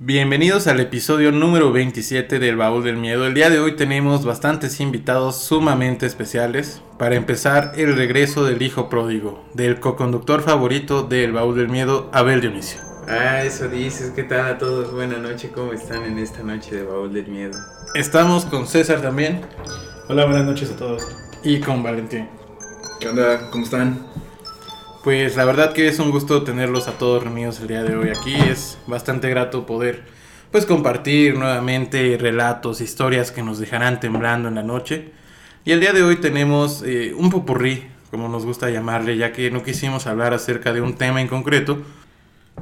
Bienvenidos al episodio número 27 del Baúl del Miedo. El día de hoy tenemos bastantes invitados sumamente especiales. Para empezar, el regreso del hijo pródigo, del co-conductor favorito del Baúl del Miedo, Abel Dionisio. Ah, eso dices. ¿Qué tal a todos? Buenas noches. ¿Cómo están en esta noche de Baúl del Miedo? Estamos con César también. Hola, buenas noches a todos. Y con Valentín. ¿Qué onda? ¿Cómo están? Pues la verdad que es un gusto tenerlos a todos reunidos el día de hoy aquí. Es bastante grato poder pues compartir nuevamente relatos, historias que nos dejarán temblando en la noche. Y el día de hoy tenemos eh, un popurrí, como nos gusta llamarle, ya que no quisimos hablar acerca de un tema en concreto.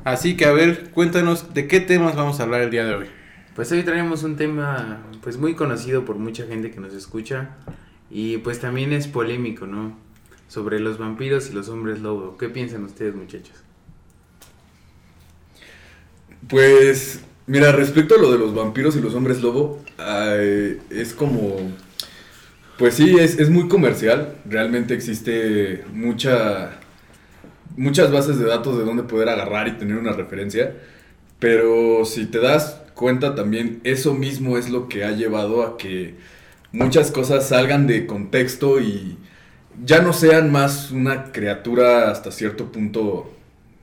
Así que a ver, cuéntanos de qué temas vamos a hablar el día de hoy. Pues hoy traemos un tema pues muy conocido por mucha gente que nos escucha y pues también es polémico, ¿no? Sobre los vampiros y los hombres lobo. ¿Qué piensan ustedes, muchachos? Pues, mira, respecto a lo de los vampiros y los hombres lobo, es como... Pues sí, es, es, muy comercial. Realmente existe mucha, muchas bases de datos de donde poder agarrar y tener una referencia. Pero si te das cuenta también, eso mismo es lo que ha llevado a que muchas cosas salgan de contexto y, ya no sean más una criatura hasta cierto punto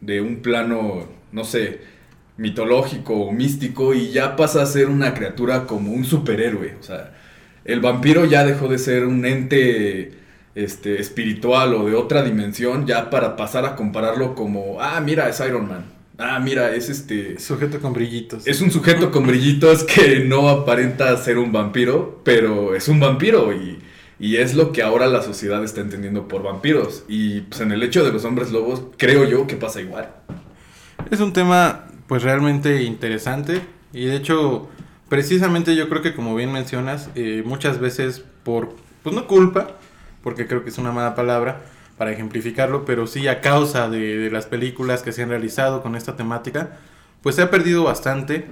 de un plano, no sé, mitológico o místico y ya pasa a ser una criatura como un superhéroe. O sea, el vampiro ya dejó de ser un ente este, espiritual o de otra dimensión ya para pasar a compararlo como, ah, mira, es Iron Man. Ah, mira, es este... Sujeto con brillitos. Es un sujeto con brillitos que no aparenta ser un vampiro, pero es un vampiro y y es lo que ahora la sociedad está entendiendo por vampiros. Y pues en el hecho de los hombres lobos, creo yo que pasa igual. Es un tema pues realmente interesante. Y de hecho, precisamente yo creo que como bien mencionas, eh, muchas veces por, pues no culpa, porque creo que es una mala palabra para ejemplificarlo, pero sí a causa de, las películas que se han realizado con esta temática, pues se ha perdido bastante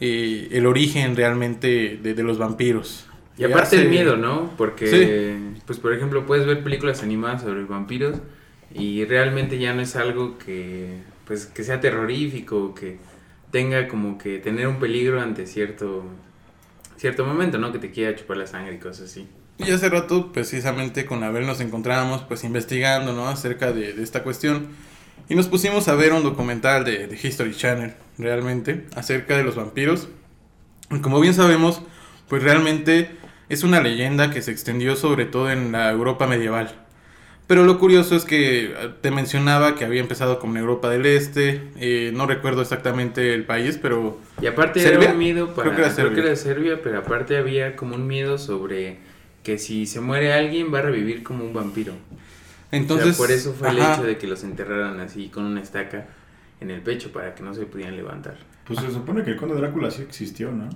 eh, el origen realmente de los vampiros. Y aparte el miedo, ¿no? Porque, pues por ejemplo, puedes ver películas animadas sobre vampiros y realmente ya no es algo que, pues, que sea terrorífico, que tenga como que tener un peligro ante cierto, cierto momento, ¿no? Que te quiera chupar la sangre y cosas así. Y hace rato, precisamente con Abel nos encontrábamos, pues, investigando, ¿no? Acerca de, de esta cuestión. Y nos pusimos a ver un documental de, de History Channel, realmente, acerca de los vampiros. Y como bien sabemos, pues realmente es una leyenda que se extendió sobre todo en la Europa medieval. Pero lo curioso es que eh, te mencionaba que había empezado con Europa del Este, eh, no recuerdo exactamente el país, pero... Y aparte había un miedo para... Creo que, era Serbia. que Serbia, pero aparte había como un miedo sobre que si se muere alguien va a revivir como un vampiro. Entonces... por eso fue el hecho de que los enterraran así con una estaca en el pecho para que no se pudieran levantar. Pues se supone que el conde Drácula sí existió, ¿no?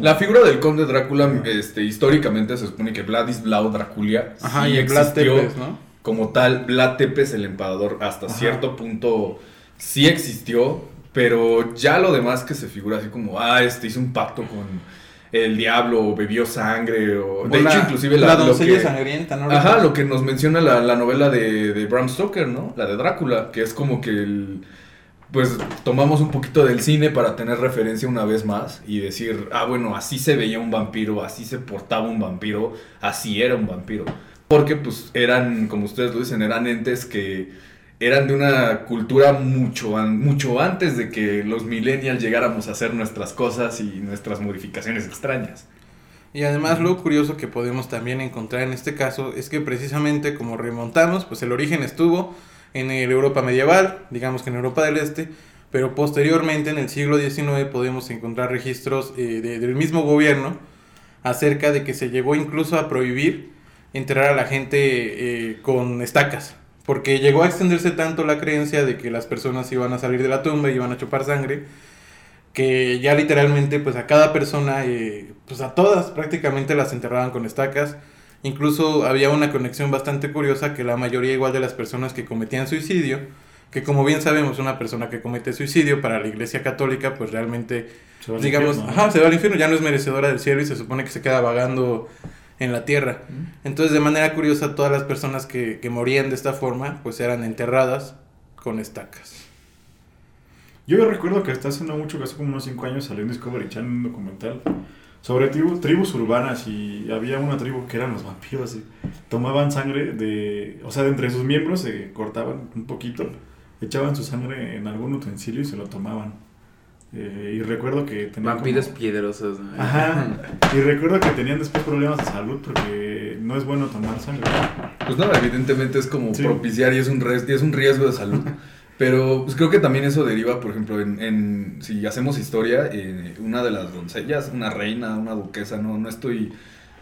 La figura del conde Drácula, este, históricamente se supone que Vladislau Draculia Ajá, y Tepes, ¿no? como tal. Vlad Tepes, el emperador, hasta cierto punto sí existió, pero ya lo demás que se figura así como, ah, este hizo un pacto con el diablo, bebió sangre, o... De hecho, inclusive la... La doncella sangrienta, ¿no? Ajá, lo que nos menciona la, la novela de, de Bram Stoker, ¿no? La de Drácula, que es como que el pues tomamos un poquito del cine para tener referencia una vez más y decir, ah, bueno, así se veía un vampiro, así se portaba un vampiro, así era un vampiro. Porque pues eran, como ustedes lo dicen, eran entes que eran de una cultura mucho, mucho antes de que los millennials llegáramos a hacer nuestras cosas y nuestras modificaciones extrañas. Y además lo curioso que podemos también encontrar en este caso es que precisamente como remontamos, pues el origen estuvo en el Europa medieval, digamos que en Europa del Este, pero posteriormente en el siglo XIX podemos encontrar registros eh, del mismo gobierno acerca de que se llegó incluso a prohibir enterrar a la gente eh, con estacas, porque llegó a extenderse tanto la creencia de que las personas iban a salir de la tumba y iban a chupar sangre, que ya literalmente pues a cada persona, eh, pues a todas prácticamente las enterraban con estacas. Incluso había una conexión bastante curiosa que la mayoría igual de las personas que cometían suicidio, que como bien sabemos una persona que comete suicidio para la Iglesia Católica pues realmente Se va al digamos, infierno, ¿no? ajá, se va al infierno, ya no es merecedora del cielo y se supone que se queda vagando en la tierra. Entonces, de manera curiosa, todas las personas que, que morían de esta forma, pues eran enterradas con estacas. Yo recuerdo que hasta hace no mucho, hace como unos 5 años salió en Discovery Channel un documental sobre tribu- tribus urbanas y había una tribu que eran los vampiros y tomaban sangre de, o sea, de entre sus miembros se cortaban un poquito, echaban su sangre en algún utensilio y se lo tomaban. Eh, y recuerdo que tenían Vampiros como- piedrosos, ¿no? Ajá. Y recuerdo que tenían después problemas de salud porque no es bueno tomar sangre. Pues no, evidentemente es como Sí. propiciar y es un, res- y es un riesgo de salud. Pero pues creo que también eso deriva, por ejemplo, en, en- si hacemos historia, eh, una de las doncellas, una reina, una duquesa, no, no estoy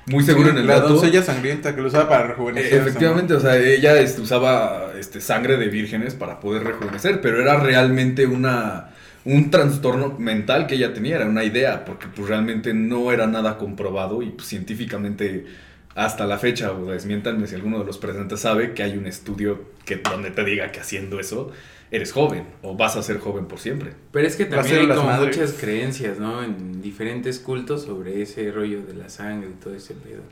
muy seguro en el La dato. doncella sangrienta que lo usaba para rejuvenecer. Eh, efectivamente, o sea, ella este, usaba este, sangre de vírgenes para poder rejuvenecer, pero era realmente una un trastorno mental que ella tenía, era una idea, porque pues realmente no era nada comprobado y pues, científicamente hasta la fecha, o desmiéntanme si alguno de los presentes sabe que hay un estudio que donde te diga que haciendo eso eres joven o vas a ser joven por siempre. Pero es que también hay como muchas creencias, ¿no? En diferentes cultos sobre ese rollo de la sangre y todo ese pedo.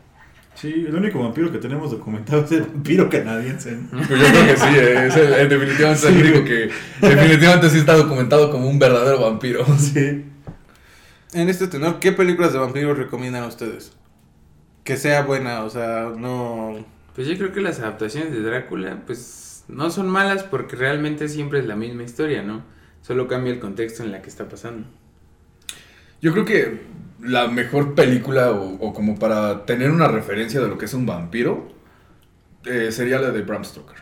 Sí, el único vampiro que tenemos documentado es el vampiro canadiense. ¿no? Pues yo creo que sí, es el- el definitivamente el único que definitivamente sí está documentado como un verdadero vampiro. Sí. En este tenor, ¿qué películas de vampiros recomiendan a ustedes? Que sea buena, o sea, no... Pues yo creo que las adaptaciones de Drácula, pues no son malas porque realmente siempre es la misma historia, ¿no? Solo cambia el contexto en la que está pasando. Yo creo que la mejor película o, o como para tener una referencia de lo que es un vampiro eh, sería la de Bram Stoker.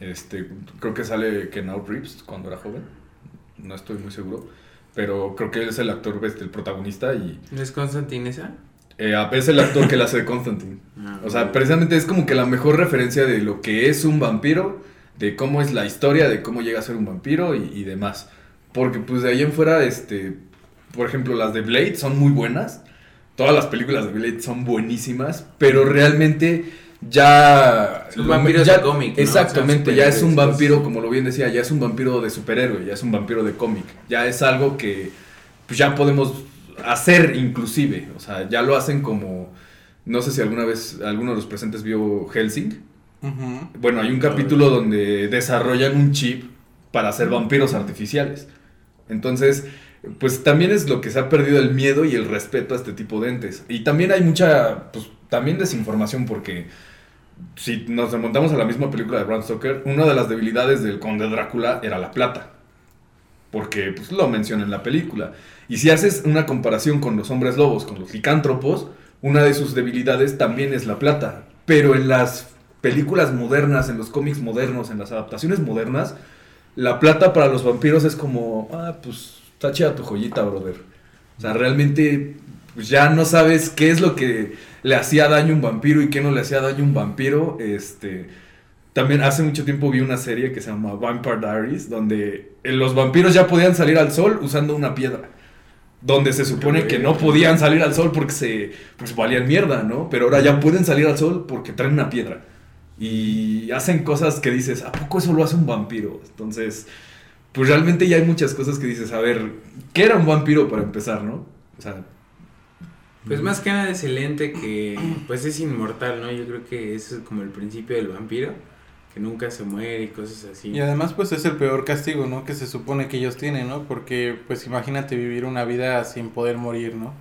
Este, creo que sale Keanu Reeves cuando era joven. No estoy muy seguro. Pero creo que él es el actor, este, el protagonista y ¿No es Constantine esa? Eh, es el actor que la hace de Constantine. Ah, O sea, precisamente es como que la mejor referencia de lo que es un vampiro, de cómo es la historia, de cómo llega a ser un vampiro y, y demás. Porque pues de ahí en fuera, este, por ejemplo, las de Blade son muy buenas. Todas las películas de Blade son buenísimas, pero realmente ya... Son vampiros ya- de cómic, ¿no? Exactamente, Son ya es un vampiro, como lo bien decía, ya es un vampiro de superhéroe, ya es un vampiro de cómic. Ya es algo que pues, ya podemos hacer inclusive. O sea, ya lo hacen como... No sé si alguna vez alguno de los presentes vio Helsing. Bueno, hay un capítulo donde desarrollan un chip para hacer vampiros artificiales. Entonces, pues también es lo que se ha perdido el miedo y el respeto a este tipo de entes. Y también hay mucha, pues también desinformación porque si nos remontamos a la misma película de Bram Stoker, una de las debilidades del conde Drácula era la plata. Porque pues, lo menciona en la película. Y si haces una comparación con los hombres lobos, con los licántropos, una de sus debilidades también es la plata. Pero en las películas modernas, en los cómics modernos, en las adaptaciones modernas, la plata para los vampiros es como, ah, pues está chida tu joyita, brother. O sea, realmente pues, ya no sabes qué es lo que le hacía daño a un vampiro y qué no le hacía daño a un vampiro. Este, también hace mucho tiempo vi una serie que se llama Vampire Diaries, donde los vampiros ya podían salir al sol usando una piedra. Donde se supone que no podían salir al sol porque se pues valían mierda, ¿no? Pero ahora ya pueden salir al sol porque traen una piedra. Y hacen cosas que dices, ¿a poco eso lo hace un vampiro? Entonces, pues realmente ya hay muchas cosas que dices, a ver, ¿qué era un vampiro para empezar, no? O sea, Pues más que nada es el ente que pues es inmortal, ¿no? Yo creo que ese es como el principio del vampiro, que nunca se muere y cosas así. Y además pues es el peor castigo, ¿no? Que se supone que ellos tienen, ¿no? Porque pues imagínate vivir una vida sin poder morir, ¿no?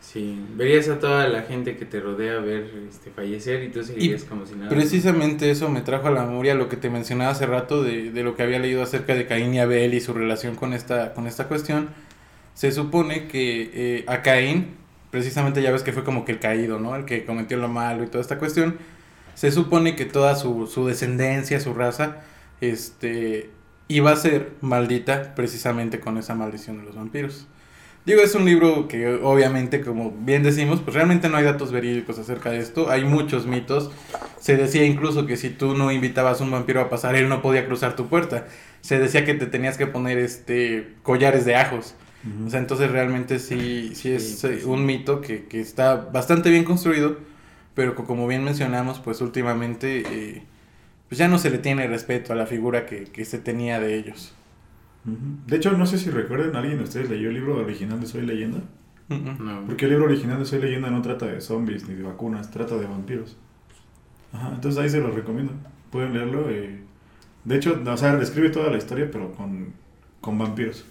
Sí, verías a toda la gente que te rodea ver este fallecer y tú seguirías como si nada. Precisamente eso me trajo a la memoria lo que te mencionaba hace rato de, de lo que había leído acerca de Caín y Abel y su relación con esta, con esta cuestión. Se supone que eh, a Caín, precisamente ya ves que fue como que el caído, ¿no? El que cometió lo malo y toda esta cuestión. Se supone que toda su, su descendencia, su raza, este, iba a ser maldita precisamente con esa maldición de los vampiros. Digo, es un libro que obviamente, como bien decimos, pues realmente no hay datos verídicos acerca de esto. Hay muchos mitos. Se decía incluso que si tú no invitabas a un vampiro a pasar, él no podía cruzar tu puerta. Se decía que te tenías que poner este collares de ajos. O sea, entonces realmente sí, sí es Sí, pues, eh, un mito que, que está bastante bien construido, pero como bien mencionamos, pues últimamente eh, pues ya no se le tiene respeto a la figura que, que se tenía de ellos. De hecho, no sé si recuerdan, ¿alguien de ustedes leyó el libro original de Soy Leyenda? No. Porque el libro original de Soy Leyenda no trata de zombies ni de vacunas, trata de vampiros. Ajá, entonces ahí se los recomiendo. Pueden leerlo. eh. De hecho, o sea, describe toda la historia, pero con, con vampiros.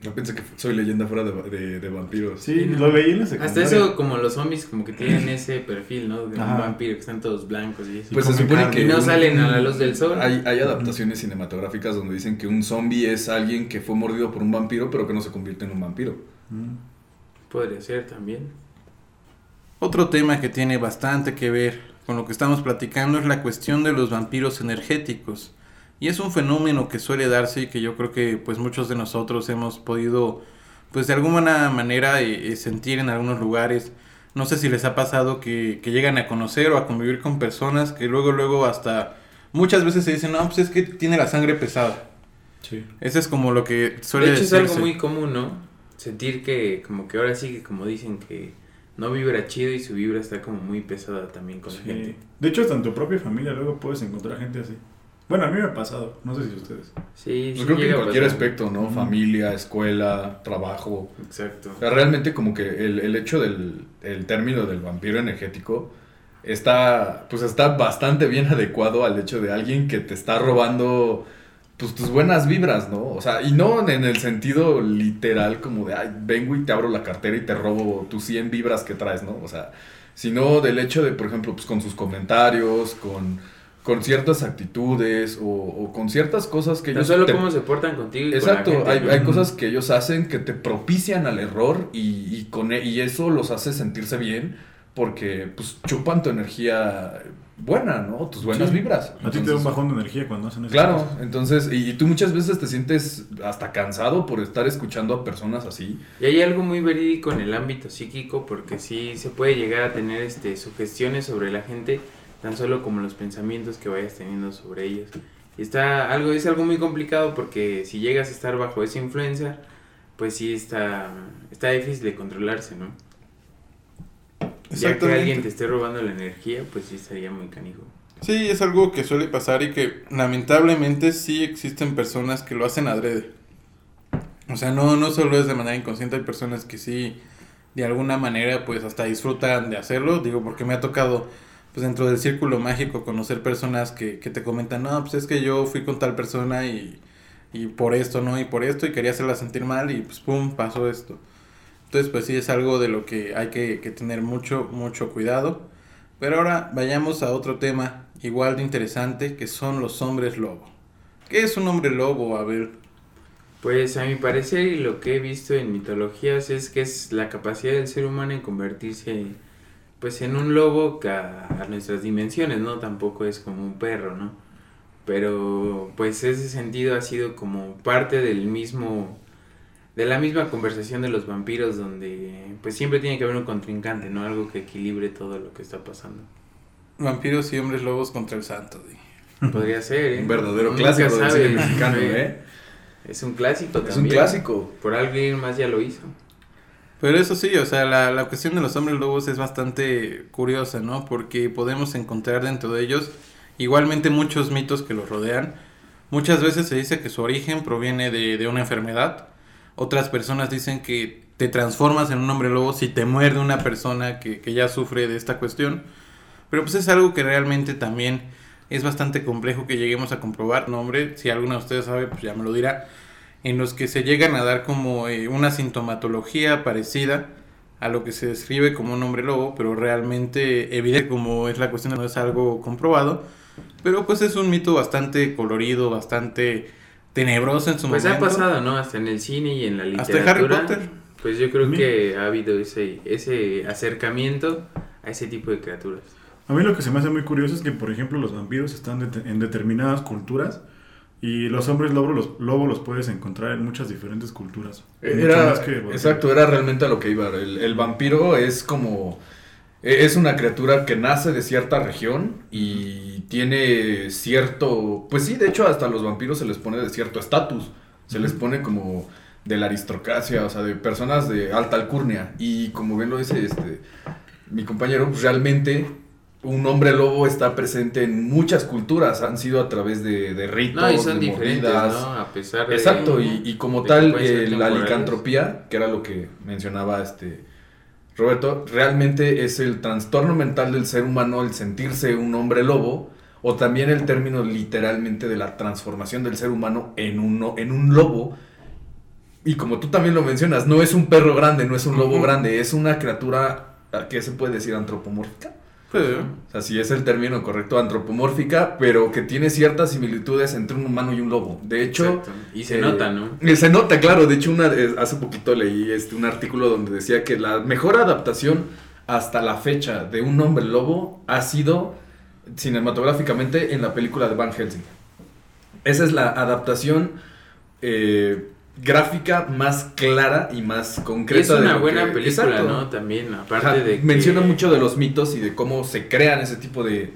Yo pensé que soy leyenda fuera de, de, de vampiros. Sí, Sí, no. lo leí en la Hasta secundaria. eso, como los zombies, como que tienen ese perfil, ¿no? De Ajá. un vampiro, que están todos blancos y eso. Pues se supone que... Y no un- salen a la luz del sol. Hay, hay adaptaciones cinematográficas donde dicen que un zombie es alguien que fue mordido por un vampiro, pero que no se convierte en un vampiro. Podría ser también. Otro tema que tiene bastante que ver con lo que estamos platicando es la cuestión de los vampiros energéticos. Y es un fenómeno que suele darse y que yo creo que pues muchos de nosotros hemos podido pues de alguna manera eh, eh, sentir en algunos lugares. No sé si les ha pasado que, que llegan a conocer o a convivir con personas que luego luego hasta muchas veces se dicen, no, pues es que tiene la sangre pesada. Sí. Ese es como lo que suele de hecho, es decirse. algo muy común, ¿no? Sentir que, como que ahora sí que, como dicen, que no vibra chido y su vibra está como muy pesada también con la Sí. gente. De hecho, hasta en tu propia familia luego puedes encontrar gente así. Bueno, a mí me ha pasado, no sé si ustedes. Sí, Yo sí creo que en cualquier pasar. aspecto, ¿no? Familia, escuela, trabajo. Exacto. O sea, realmente como que el, el hecho del el término del vampiro energético está, pues está bastante bien adecuado al hecho de alguien que te está robando pues tus buenas vibras, ¿no? O sea, y no en el sentido literal como de, ay, vengo y te abro la cartera y te robo tus 100 vibras que traes, ¿no? O sea, sino del hecho de, por ejemplo, pues con sus comentarios, con, con ciertas actitudes o, o con ciertas cosas que No ellos solo te- cómo se portan contigo y Exacto, con la gente, hay, hay cosas que ellos hacen que te propician al error y, y con, e- y eso los hace sentirse bien porque pues chupan tu energía buena, ¿no? Tus buenas Sí. vibras. A ti te da un bajón de energía cuando hacen eso. Claro, entonces, y, y tú muchas veces te sientes hasta cansado por estar escuchando a personas así. Y hay algo muy verídico en el ámbito psíquico porque sí se puede llegar a tener este sugestiones sobre la gente tan solo como los pensamientos que vayas teniendo sobre ellos. Y está algo es algo muy complicado porque si llegas a estar bajo esa influencia, pues sí está está difícil de controlarse, ¿no? Ya que alguien te esté robando la energía, pues sí estaría muy canijo. Sí, es algo que suele pasar y que lamentablemente sí existen personas que lo hacen adrede. O sea, no, no solo es de manera inconsciente, hay personas que sí, de alguna manera, pues hasta disfrutan de hacerlo. Digo, porque me ha tocado, pues dentro del círculo mágico, conocer personas que, que te comentan, no, pues es que yo fui con tal persona y, y por esto, ¿no? Y por esto, y quería hacerla sentir mal y pues pum, pasó esto. Entonces, pues sí, es algo de lo que hay que, que tener mucho, mucho cuidado. Pero ahora vayamos a otro tema igual de interesante que son los hombres lobo. ¿Qué es un hombre lobo, Abel? Pues a mi parecer y lo que he visto en mitologías es que es la capacidad del ser humano en convertirse pues en un lobo que a, a nuestras dimensiones, ¿no? Tampoco es como un perro, ¿no? Pero pues ese sentido ha sido como parte del mismo de la misma conversación de los vampiros donde pues siempre tiene que haber un contrincante, ¿no? Algo que equilibre todo lo que está pasando. Vampiros y hombres lobos contra el santo. Podría ser, ¿eh? Un verdadero Nunca clásico del cine sabes, mexicano, sí. ¿eh? Es un clásico Es un también. clásico. Por alguien más ya lo hizo. Pero eso sí, o sea, la, la cuestión de los hombres lobos es bastante curiosa, ¿no? Porque podemos encontrar dentro de ellos igualmente muchos mitos que los rodean. Muchas veces se dice que su origen proviene de, de una enfermedad. Otras personas dicen que te transformas en un hombre lobo si te muerde una persona que, que ya sufre de esta cuestión. Pero pues es algo que realmente también es bastante complejo que lleguemos a comprobar. Nombre, si alguno de ustedes sabe, pues ya me lo dirá. En los que se llegan a dar como eh, una sintomatología parecida a lo que se describe como un hombre lobo, pero realmente evidente como es la cuestión, no es algo comprobado. Pero pues es un mito bastante colorido, bastante tenebroso en su Pues ha momento. pasado, ¿no? Hasta en el cine y en la Hasta literatura. Harry Potter. Pues yo creo que ha habido ese, ese acercamiento a ese tipo de criaturas. A mí lo que se me hace muy curioso es que, por ejemplo, los vampiros están det- en determinadas culturas y los hombres lobo los, lobo los puedes encontrar en muchas diferentes culturas. Mucho Era, que- exacto, era realmente a lo que iba. El, el vampiro es como... e- Es una criatura que nace de cierta región y tiene cierto... Pues sí, de hecho hasta a los vampiros se les pone de cierto estatus. Se les pone como de la aristocracia, o sea, de personas de alta alcurnia. Y como bien lo dice este, mi compañero, pues realmente un hombre lobo está presente en muchas culturas, han sido a través de, de ritos, No, y son de diferentes, mordidas. ¿no? A pesar de... Exacto, y, y como tal, que eh, la licantropía, que era lo que mencionaba este Roberto, realmente es el trastorno mental del ser humano el sentirse un hombre lobo, o también el término literalmente de la transformación del ser humano en un, en un lobo. Y como tú también lo mencionas, no es un perro grande, no es un lobo grande, es una criatura, ¿qué se puede decir? Antropomórfica. Pues, O sea, sí es el término correcto, antropomórfica, pero que tiene ciertas similitudes entre un humano y un lobo. De hecho, Exacto. Y se eh, nota, ¿no? eh, Se nota, claro. De hecho, una, eh, hace poquito leí este, un artículo donde decía que la mejor adaptación hasta la fecha de un hombre lobo ha sido cinematográficamente en la película de Van Helsing. Esa es la adaptación eh, gráfica más clara y más Y concreta. es una buena que- película, Exacto. ¿no? También, aparte Ajá, de que... Menciona mucho de los mitos y de cómo se crean ese tipo de,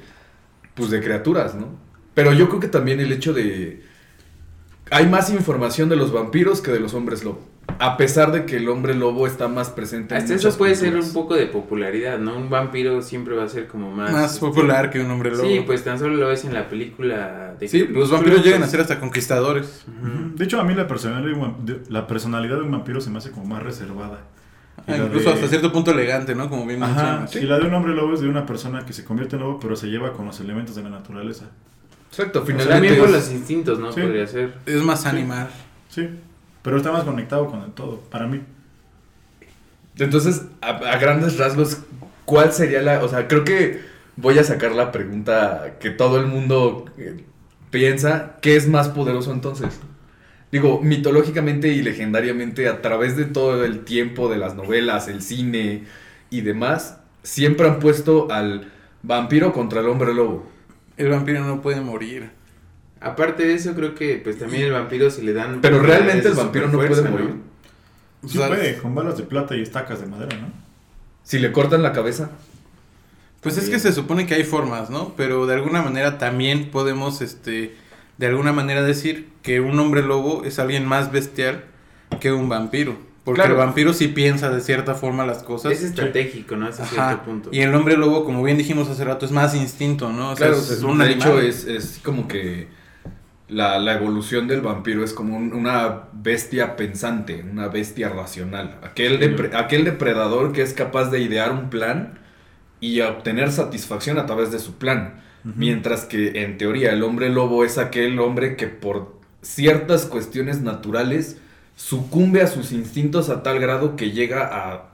pues, de criaturas, ¿no? Pero yo creo que también el hecho de... Hay más información de los vampiros que de los hombres lobo. A pesar de que el hombre lobo está más presente en Hasta eso puede ser un poco de popularidad, ¿no? Un vampiro siempre va a ser como más... más este, popular que un hombre lobo. Sí, pues tan solo lo ves en la película de Sí, los vampiros llegan a ser hasta conquistadores. De hecho, a mí la personalidad la personalidad de un vampiro se me hace como más reservada. Ah, incluso de- hasta cierto punto elegante, ¿no? Como bien Ajá, mencionas. y la de un hombre lobo es de una persona que se convierte en lobo, pero se lleva con los elementos de la naturaleza. Exacto, También finalmente por es- los instintos, ¿no? Sí. Podría ser. Es más animal. Sí, pero está más conectado con el todo, para mí. Entonces, a, a grandes rasgos, ¿cuál sería la...? O sea, creo que voy a sacar la pregunta que todo el mundo eh, piensa. ¿Qué es más poderoso entonces? Digo, mitológicamente y legendariamente, a través de todo el tiempo de las novelas, el cine y demás, siempre han puesto al vampiro contra el hombre lobo. El vampiro no puede morir. Aparte de eso, creo que pues también el vampiro se le dan... Pero realmente el vampiro no puede morir. O Sí sea, puede, con balas de plata y estacas de madera, ¿no? Si le cortan la cabeza. Pues es que se supone que hay formas, ¿no? Pero de alguna manera también podemos, este, de alguna manera decir que un hombre lobo es alguien más bestial que un vampiro. Porque Claro. el vampiro sí piensa de cierta forma las cosas. Es estratégico, ¿no? Hasta Ajá. cierto punto. Y el hombre lobo, como bien dijimos hace rato, es más instinto, ¿no? O sea, Claro, es es un de animal. hecho es, es como que la, la evolución del vampiro es como un- una bestia pensante, una bestia racional. Aquel, Sí. depre- aquel depredador que es capaz de idear un plan y obtener satisfacción a través de su plan. Mientras que en teoría el hombre lobo es aquel hombre que por ciertas cuestiones naturales sucumbe a sus instintos a tal grado que llega a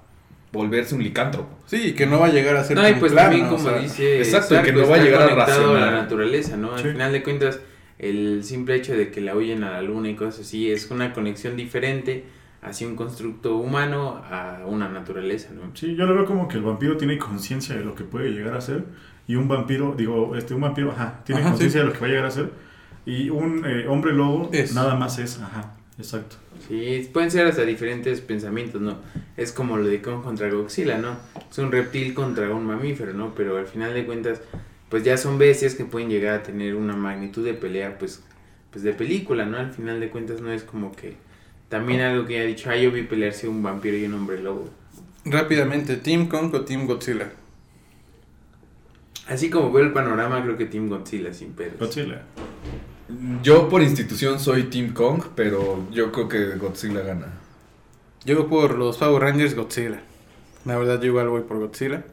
volverse un licántropo. Sí, que no va a llegar a ser No, y tan pues también como sea, dice exacto, y que no va a llegar a racionar. la naturaleza, ¿no? Al Sí. final de cuentas, el simple hecho de que la huyen a la luna y cosas así es una conexión diferente hacia un constructo humano a una naturaleza, ¿no? Sí, yo lo veo como que el vampiro tiene conciencia de lo que puede llegar a ser y un vampiro, digo, este, un vampiro, ajá, tiene conciencia sí. de lo que va a llegar a ser y un eh, hombre lobo Es. nada más es, ajá, exacto. Sí, pueden ser hasta diferentes pensamientos, ¿no? Es como lo de Kong contra Godzilla, ¿no? Es un reptil contra un mamífero, ¿no? Pero al final de cuentas, pues ya son bestias que pueden llegar a tener una magnitud de pelea, pues, pues de película, ¿no? Al final de cuentas no es como que también algo que ya he dicho, ah, yo vi pelearse un vampiro y un hombre lobo. Rápidamente, Team Kong o Team Godzilla. Así como veo el panorama, creo que Team Godzilla sin pedos. Godzilla. Yo por institución soy Team Kong, pero yo creo que Godzilla gana. Yo voy por los Power Rangers Godzilla. La verdad, yo igual voy por Godzilla.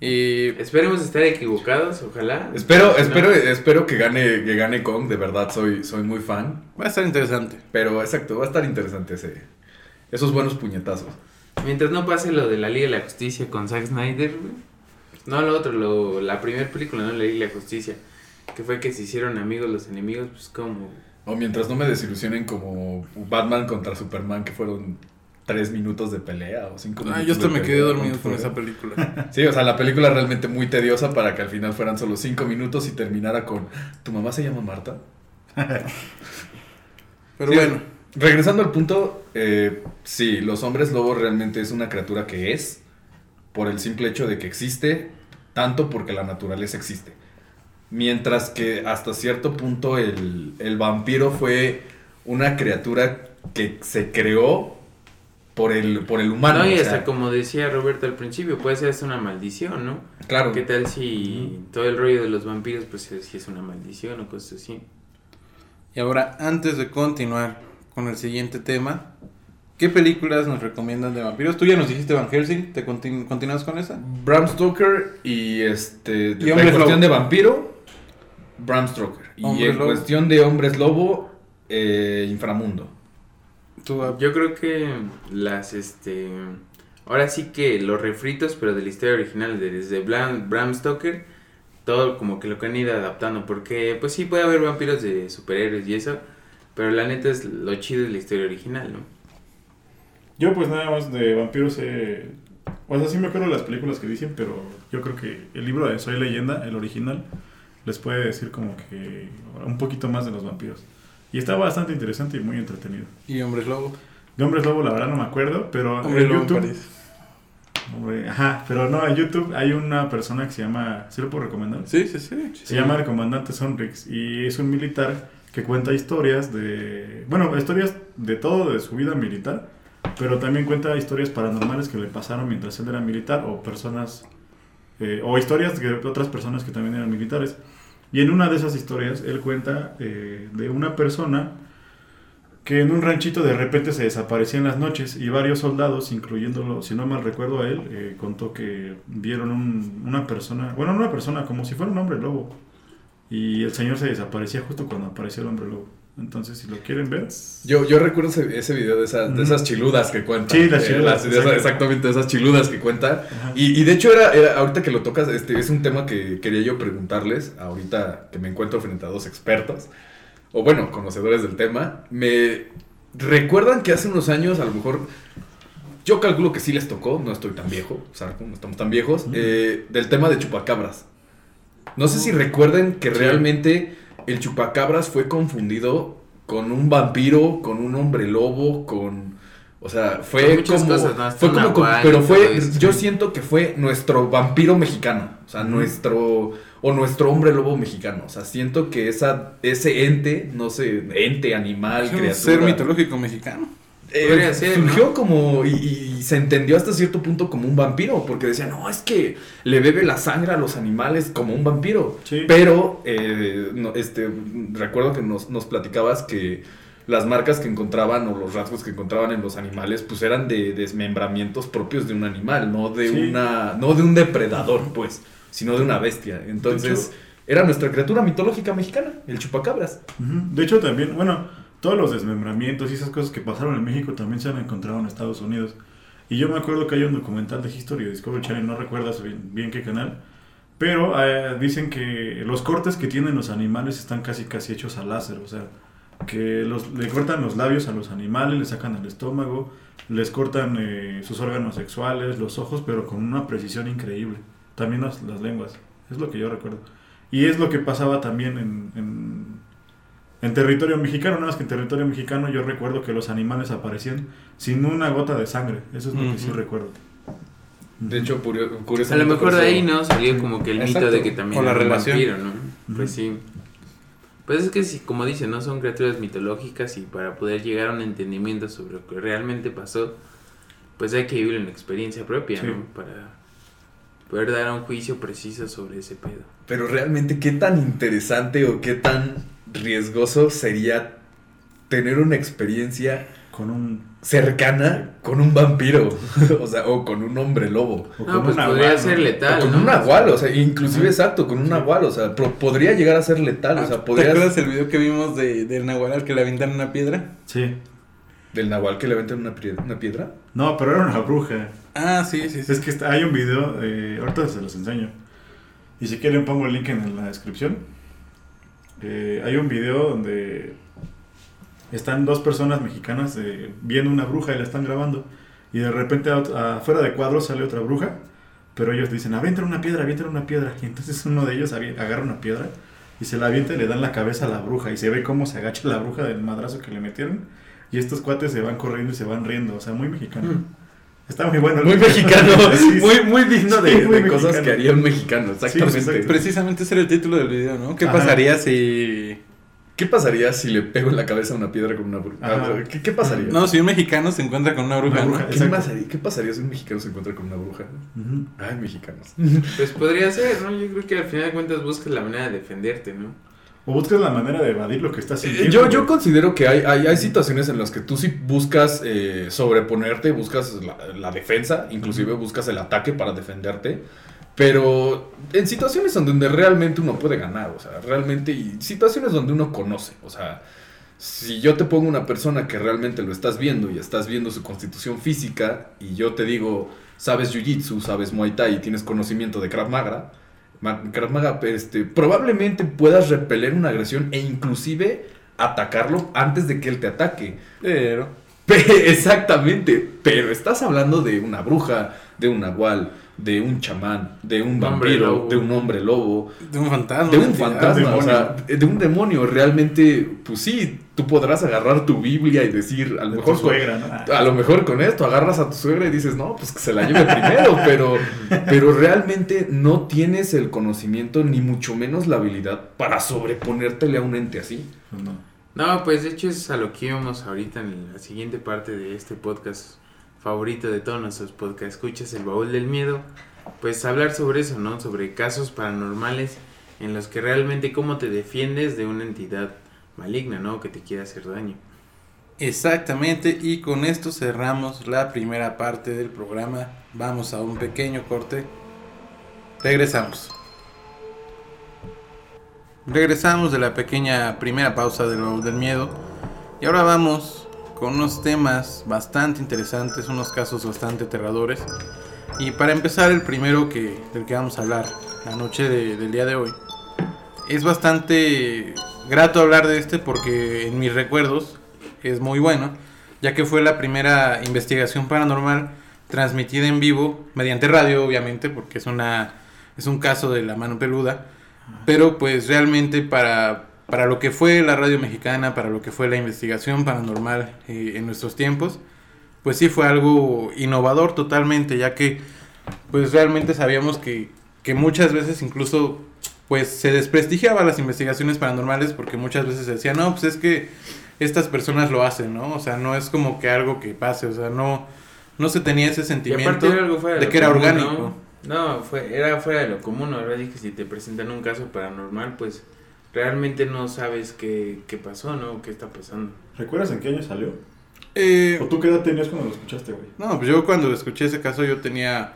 Y Esperemos estar equivocados, ojalá. Espero, No. espero, espero que gane, que gane Kong, de verdad soy, soy muy fan. va a estar interesante. Pero exacto, va a estar interesante ese, esos buenos puñetazos. Mientras no pase lo de la Liga de la Justicia con Zack Snyder, güey. No lo otro, lo, la primera película, no la Liga de la Justicia. Que fue que se hicieron amigos los enemigos, pues como... O mientras no me desilusionen como Batman contra Superman, que fueron tres minutos de pelea o cinco minutos. Ah, yo hasta me quedé dormido ¿cuánto con esa película. Sí, o sea, la película realmente muy tediosa para que al final fueran solo cinco minutos y terminara con ¿Tu mamá se llama Marta? Pero Sí, bueno, Regresando al punto, eh, sí, los hombres lobos realmente es una criatura que es, por el simple hecho de que existe, tanto porque la naturaleza existe. Mientras que hasta cierto punto el, el vampiro fue una criatura que se creó por el, por el humano. No, y o hasta sea, como decía Roberto al principio, puede ser hasta una maldición, ¿no? Claro. ¿Qué tal si todo el rollo de los vampiros, pues si es una maldición o cosas así? Y ahora, antes de continuar con el siguiente tema, ¿qué películas nos recomiendan de vampiros? Tú ya nos dijiste Van Helsing, ¿te continu- continúas con esa? Bram Stoker y este. Y hombres cuestión lobo. de vampiro, Bram Stoker. Y en lobo. cuestión de hombres lobo, eh, Inframundo. Tú, Yo creo que las, este... Ahora sí que los refritos, pero de la historia original, de- desde Bram, Bram Stoker, todo como que lo que han ido adaptando, porque pues sí puede haber vampiros de superhéroes y eso, pero la neta es lo chido de la historia original, ¿no? Yo pues nada más de vampiros eh, O sea, sí me acuerdo de las películas que dicen, pero yo creo que el libro de Soy Leyenda, el original, les puede decir como que un poquito más de los vampiros. Y está bastante interesante y muy entretenido. Y Hombres Lobo. De Hombres Lobo, la verdad no me acuerdo, pero Hombre en Lobo YouTube... París. Hombre, ajá, pero no, en YouTube hay una persona que se llama... ¿Sí lo puedo recomendar? Sí, sí, sí. Se llama el comandante Sonrix y es un militar que cuenta historias de, bueno, historias de todo de su vida militar, pero también cuenta historias paranormales que le pasaron mientras él era militar o personas, eh, o historias de otras personas que también eran militares. Y en una de esas historias él cuenta eh, de una persona que en un ranchito de repente se desaparecía en las noches y varios soldados, incluyéndolo, si no mal recuerdo a él, eh, contó que vieron un- una persona, bueno, no una persona, como si fuera un hombre lobo. Y el señor se desaparecía justo cuando apareció el hombre lobo. Entonces, si lo quieren ver, Yo, yo recuerdo ese, ese video de esas, de esas chiludas que cuenta. Sí, las Eh, chiludas, de exactamente, de esas chiludas que cuenta. Y, y de hecho, era, era- ahorita que lo tocas, este, es un tema que quería yo preguntarles, ahorita que me encuentro frente a dos expertos, o bueno, conocedores del tema. Me recuerdan que hace unos años, a lo mejor, yo calculo que sí les tocó, no estoy tan viejo, o sea, no estamos tan viejos, eh, del tema de chupacabras. No sé si recuerden que realmente el chupacabras fue confundido con un vampiro, con un hombre lobo, con... O sea, fue como... cosas, ¿no? Hasta fue como, pero fue... Yo siento que fue nuestro vampiro mexicano. O sea, nuestro... O nuestro hombre lobo mexicano. O sea, siento que esa, ese ente, no sé, ente, animal, un criatura... ser mitológico mexicano. Eh, ser, surgió ¿no? como y, y se entendió hasta cierto punto como un vampiro porque decía no es que le bebe la sangre a los animales como un vampiro Sí. pero eh, no, este recuerdo que nos, nos platicabas que las marcas que encontraban o los rasgos que encontraban en los animales pues eran de desmembramientos propios de un animal no de Sí. una no de un depredador pues sino de una bestia entonces hecho- era nuestra criatura mitológica mexicana el chupacabras. De hecho, también, bueno, todos los desmembramientos y esas cosas que pasaron en México también se han encontrado en Estados Unidos. Y yo me acuerdo que hay un documental de History Discovery Channel, no recuerdas bien, bien qué canal, pero eh, dicen que los cortes que tienen los animales están casi casi hechos a láser, o sea, que los, le cortan los labios a los animales, le sacan el estómago, les cortan eh, sus órganos sexuales, los ojos, pero con una precisión increíble. También las, las lenguas, es lo que yo recuerdo. Y es lo que pasaba también en, en, en territorio mexicano, nada más que en territorio mexicano yo recuerdo que los animales aparecían sin una gota de sangre, eso es lo que sí recuerdo. de hecho curio- A lo curiosamente mejor de ahí, ¿no? Salió Sí. como que el Exacto. mito de que también O la era un relación. vampiro, ¿no? Pues sí. Pues es que sí, como dicen, ¿no? Son criaturas mitológicas y para poder llegar a un entendimiento sobre lo que realmente pasó, pues hay que vivir en experiencia propia, Sí. ¿no? Para poder dar un juicio preciso sobre ese pedo. Pero realmente, ¿qué tan interesante o qué tan riesgoso sería tener una experiencia Con un... cercana con un vampiro? o sea, o con un hombre lobo. o No, con pues un podría nahual, ser ¿no? letal. o con ¿no? un nahual, o sea, inclusive exacto, con un Sí. nahual, o sea, pro- podría llegar a ser letal, o sea, Ah, ¿Te acuerdas el video que vimos de, del Nahual al que le aventan una piedra? Sí. Del nahual que le aventan una, piedra- una piedra. No, pero era una bruja. Ah, sí, sí, sí. Es que está- hay un video, eh, ahorita se los enseño. Y si quieren pongo el link en la descripción. Eh, hay un video donde están dos personas mexicanas eh, viendo una bruja y la están grabando. Y de repente afuera de cuadro sale otra bruja. Pero ellos dicen, avienten una piedra, avienten una piedra. Y entonces uno de ellos agarra una piedra y se la avienta y le dan la cabeza a la bruja. Y se ve cómo se agacha la bruja del madrazo que le metieron. Y estos cuates se van corriendo y se van riendo. O sea, muy mexicano. Mm. Está muy bueno. Muy mexicano, Sí, muy, muy digno de, Sí, muy de cosas que haría un mexicano, exactamente. Precisamente ese era el título del video, ¿no? ¿Qué Ajá. pasaría si ¿Qué pasaría si le pego en la cabeza una piedra con una bruja? Ajá. ¿Qué, qué pasaría? No, si un mexicano se encuentra con una bruja, Una ¿no? bruja. ¿Qué, pasaría, ¿Qué pasaría si un mexicano se encuentra con una bruja? Ujú. Ay, mexicanos. Pues podría ser, ¿no? Yo creo que al final de cuentas buscas la manera de defenderte, ¿no? O buscas la manera de evadir lo que estás Eh, sintiendo. Yo, yo considero que hay, hay, hay situaciones en las que tú sí buscas eh, sobreponerte, buscas la, la defensa, inclusive buscas el ataque para defenderte, pero en situaciones donde realmente uno puede ganar, o sea, realmente, y situaciones donde uno conoce, o sea, si yo te pongo una persona que realmente lo estás viendo y estás viendo su constitución física y yo te digo, sabes Jiu-Jitsu, sabes Muay Thai y tienes conocimiento de Krav Maga, Ma- Krav Maga, este, probablemente puedas repeler una agresión e inclusive atacarlo antes de que él te ataque. Pero, Pe- Exactamente, pero estás hablando de una bruja, de un nahual, de un chamán, de un vampiro, de un hombre lobo, de un fantasma. de un entidad. fantasma, o demonio. sea, de un demonio. Realmente, pues sí, tú podrás agarrar tu Biblia y decir, a lo De mejor tu con- suegra, ¿no? A lo mejor con esto agarras a tu suegra y dices, no, pues que se la lleve primero, pero, pero realmente no tienes el conocimiento ni mucho menos la habilidad para sobreponértele a un ente así. No. No, pues de hecho es a lo que íbamos ahorita en la siguiente parte de este podcast favorito de todos nuestros podcast escuchas el baúl del miedo pues hablar sobre eso no sobre casos paranormales en los que realmente cómo te defiendes de una entidad maligna no que te quiera hacer daño Exactamente, y con esto cerramos la primera parte del programa. Vamos a un pequeño corte. Regresamos. Regresamos de la pequeña primera pausa del baúl del miedo. Y ahora vamos con unos temas bastante interesantes, unos casos bastante aterradores. Y para empezar, el primero que, del que vamos a hablar la noche de- del día de hoy. Es bastante grato hablar de este porque en mis recuerdos es muy bueno, ya que fue la primera investigación paranormal transmitida en vivo mediante radio, obviamente, porque es una es un caso de la mano peluda, pero pues realmente para para lo que fue la radio mexicana, para lo que fue la investigación paranormal eh, en nuestros tiempos, pues sí fue algo innovador totalmente, ya que pues realmente sabíamos que, que muchas veces incluso pues se desprestigiaba las investigaciones paranormales porque muchas veces se decía, no, pues es que estas personas lo hacen, ¿no? O sea, no es como que algo que pase, o sea, no, no se tenía ese sentimiento de, que era común, orgánico. no, no fue era fuera de lo común ahora que si te presentan un caso paranormal pues realmente no sabes qué, qué pasó no qué está pasando ¿Recuerdas en qué año salió? Eh, ¿O tú qué edad tenías cuando lo escuchaste, güey? no, pues yo cuando escuché ese caso yo tenía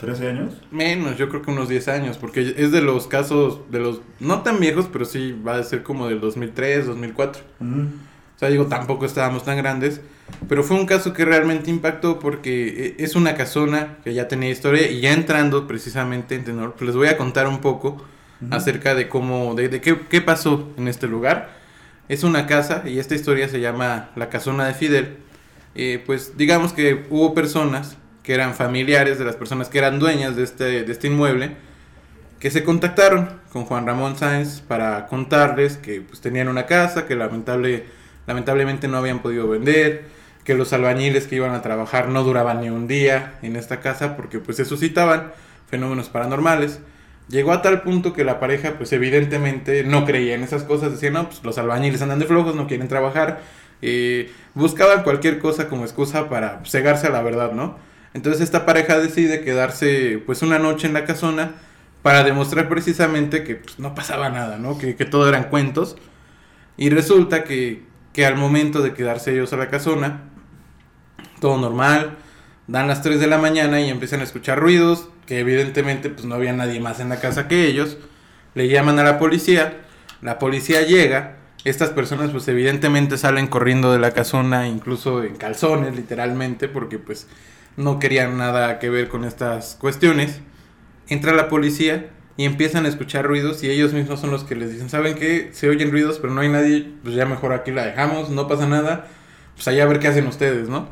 ¿13 años? menos, yo creo que unos 10 años, porque es de los casos, de los, no tan viejos, pero sí va a ser como del 2003, 2004. Ujú. O sea, digo, tampoco estábamos tan grandes. Pero fue un caso que realmente impactó porque e- es una casona que ya tenía historia y ya entrando precisamente en tenor, pues les voy a contar un poco Acerca de cómo, de qué, qué pasó en este lugar. Es una casa y esta historia se llama La Casona de Fidel. Eh, pues digamos que hubo personas que eran familiares de las personas que eran dueñas de este, de este inmueble que se contactaron con Juan Ramón Sáenz para contarles que pues, tenían una casa que lamentable, lamentablemente no habían podido vender, que los albañiles que iban a trabajar no duraban ni un día en esta casa porque pues se suscitaban fenómenos paranormales. Llegó a tal punto que la pareja pues evidentemente no creía en esas cosas, decían no, pues los albañiles andan de flojos, no quieren trabajar, eh, buscaban cualquier cosa como excusa para cegarse a la verdad, ¿no? Entonces esta pareja decide quedarse pues una noche en la casona para demostrar precisamente que pues, no pasaba nada, ¿no? Que, todo eran cuentos. Y resulta que, que al momento de quedarse ellos a la casona, todo normal, dan las 3 de la mañana y empiezan a escuchar ruidos, que evidentemente pues no había nadie más en la casa que ellos. Le llaman a la policía, la policía llega, estas personas pues evidentemente salen corriendo de la casona, incluso en calzones literalmente, porque pues no querían nada que ver con estas cuestiones. Entra la policía y empiezan a escuchar ruidos y ellos mismos son los que les dicen, ¿saben qué? Se oyen ruidos, pero no hay nadie, pues ya mejor aquí la dejamos, no pasa nada, pues allá a ver qué hacen ustedes, ¿no?